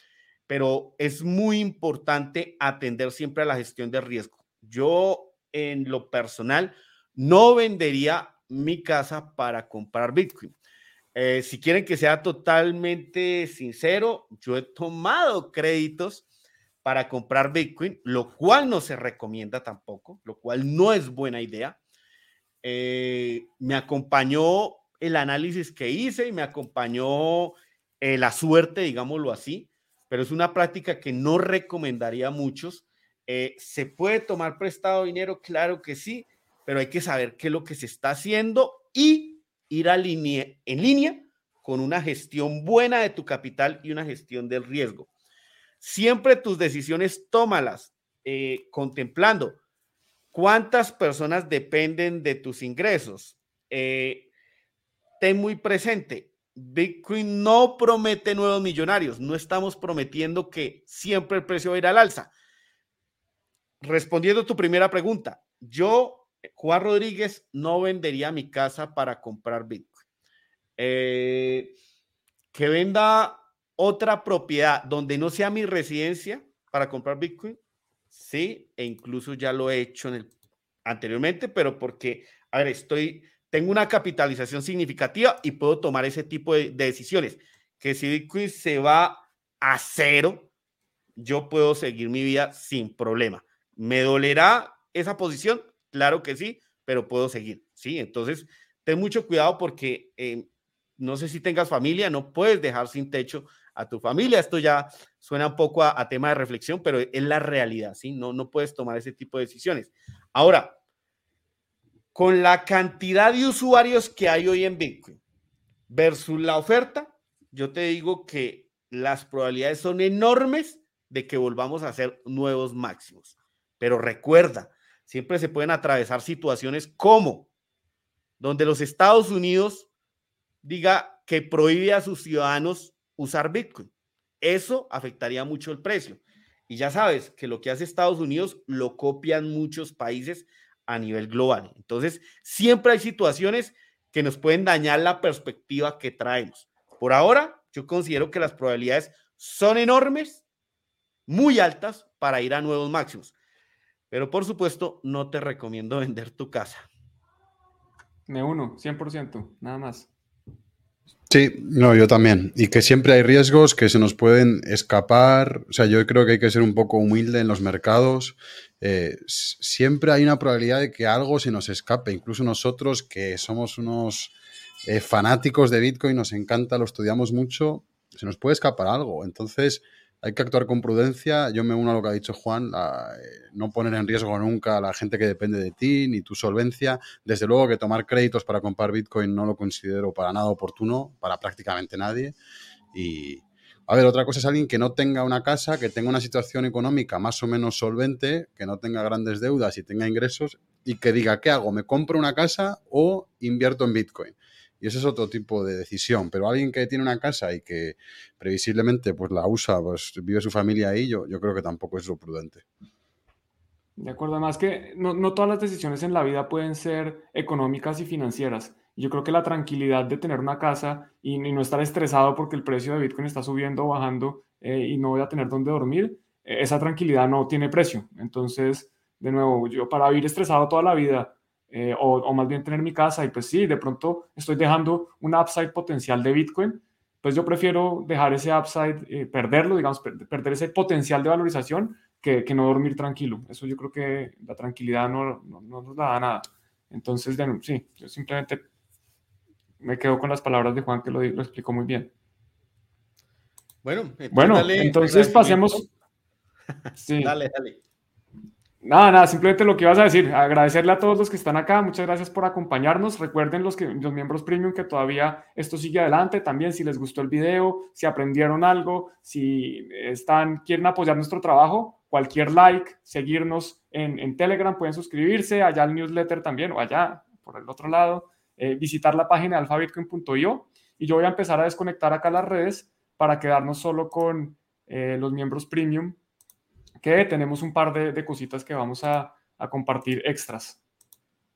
pero es muy importante atender siempre a la gestión de riesgo. Yo, en lo personal, no vendería mi casa para comprar Bitcoin. Eh, si quieren que sea totalmente sincero, yo he tomado créditos para comprar Bitcoin, lo cual no se recomienda tampoco, lo cual no es buena idea. Eh, me acompañó el análisis que hice y me acompañó eh, la suerte, digámoslo así, pero es una práctica que no recomendaría a muchos. ¿Se puede tomar prestado dinero? Claro que sí, pero hay que saber qué es lo que se está haciendo y ir en línea con una gestión buena de tu capital y una gestión del riesgo. Siempre tus decisiones tómalas eh, contemplando cuántas personas dependen de tus ingresos. Eh, ten muy presente, Bitcoin no promete nuevos millonarios, no estamos prometiendo que siempre el precio va a ir al alza. Respondiendo a tu primera pregunta, yo Juan Rodríguez no vendería mi casa para comprar Bitcoin. Eh, que venda otra propiedad donde no sea mi residencia para comprar Bitcoin, sí, e incluso ya lo he hecho anteriormente, pero porque, a ver, estoy, tengo una capitalización significativa y puedo tomar ese tipo de, de decisiones. Que si Bitcoin se va a cero, yo puedo seguir mi vida sin problema. ¿Me dolerá esa posición? Claro que sí, pero puedo seguir, ¿sí? Entonces, ten mucho cuidado porque eh, no sé si tengas familia, no puedes dejar sin techo a tu familia. Esto ya suena un poco a, tema de reflexión, pero es la realidad, ¿sí? No, no puedes tomar ese tipo de decisiones. Ahora, con la cantidad de usuarios que hay hoy en Bitcoin versus la oferta, yo te digo que las probabilidades son enormes de que volvamos a hacer nuevos máximos. Pero recuerda, siempre se pueden atravesar situaciones como donde los Estados Unidos diga que prohíbe a sus ciudadanos usar Bitcoin. Eso afectaría mucho el precio. Y ya sabes que lo que hace Estados Unidos lo copian muchos países a nivel global. Entonces, siempre hay situaciones que nos pueden dañar la perspectiva que traemos. Por ahora, yo considero que las probabilidades son enormes, muy altas para ir a nuevos máximos. Pero por supuesto, no te recomiendo *laughs* vender tu casa. Me uno, 100%, nada más. Sí, no, yo también. Y que siempre hay riesgos que se nos pueden escapar. O sea, yo creo que hay que ser un poco humilde en los mercados. Eh, siempre hay una probabilidad de que algo se nos escape. Incluso nosotros que somos unos eh, fanáticos de Bitcoin, nos encanta, lo estudiamos mucho, se nos puede escapar algo. Entonces, hay que actuar con prudencia. Yo me uno a lo que ha dicho Juan, eh, no poner en riesgo nunca a la gente que depende de ti, ni tu solvencia. Desde luego que tomar créditos para comprar Bitcoin no lo considero para nada oportuno, para prácticamente nadie. Y, a ver, otra cosa es alguien que no tenga una casa, que tenga una situación económica más o menos solvente, que no tenga grandes deudas y tenga ingresos y que diga, ¿qué hago? ¿Me compro una casa o invierto en Bitcoin? y ese es otro tipo de decisión. Pero alguien que tiene una casa y que previsiblemente pues la usa, pues vive su familia ahí, yo, yo creo que tampoco es lo prudente. De acuerdo, además que no, no, todas las decisiones en la vida pueden ser económicas y financieras. Yo creo que la tranquilidad de tener una casa y, no estar estresado porque el precio de Bitcoin está subiendo o bajando eh, y no voy a tener dónde dormir, eh, esa tranquilidad no tiene precio. Entonces, de nuevo, yo para vivir estresado toda la vida eh, o, más bien tener mi casa y pues sí, de pronto estoy dejando un upside potencial de Bitcoin, pues yo prefiero dejar ese upside, eh, perderlo, digamos, perder ese potencial de valorización que, que, no dormir tranquilo. Eso yo creo que la tranquilidad no, no, nos da nada. Entonces, sí, yo simplemente me quedo con las palabras de Juan que lo, lo explicó muy bien. Bueno, entonces, bueno, entonces pasemos. *laughs* Sí. Dale, dale. Nada, nada, simplemente lo que ibas a decir, agradecerle a todos los que están acá, muchas gracias por acompañarnos. Recuerden los, que, los miembros premium que todavía esto sigue adelante. También si les gustó el video, si aprendieron algo, si están, quieren apoyar nuestro trabajo, cualquier like, seguirnos en, Telegram, pueden suscribirse, allá al newsletter también, o allá por el otro lado, eh, visitar la página de alfabitcoin.io. Y yo voy a empezar a desconectar acá las redes para quedarnos solo con eh, los miembros premium que tenemos un par de, cositas que vamos a, a compartir extras.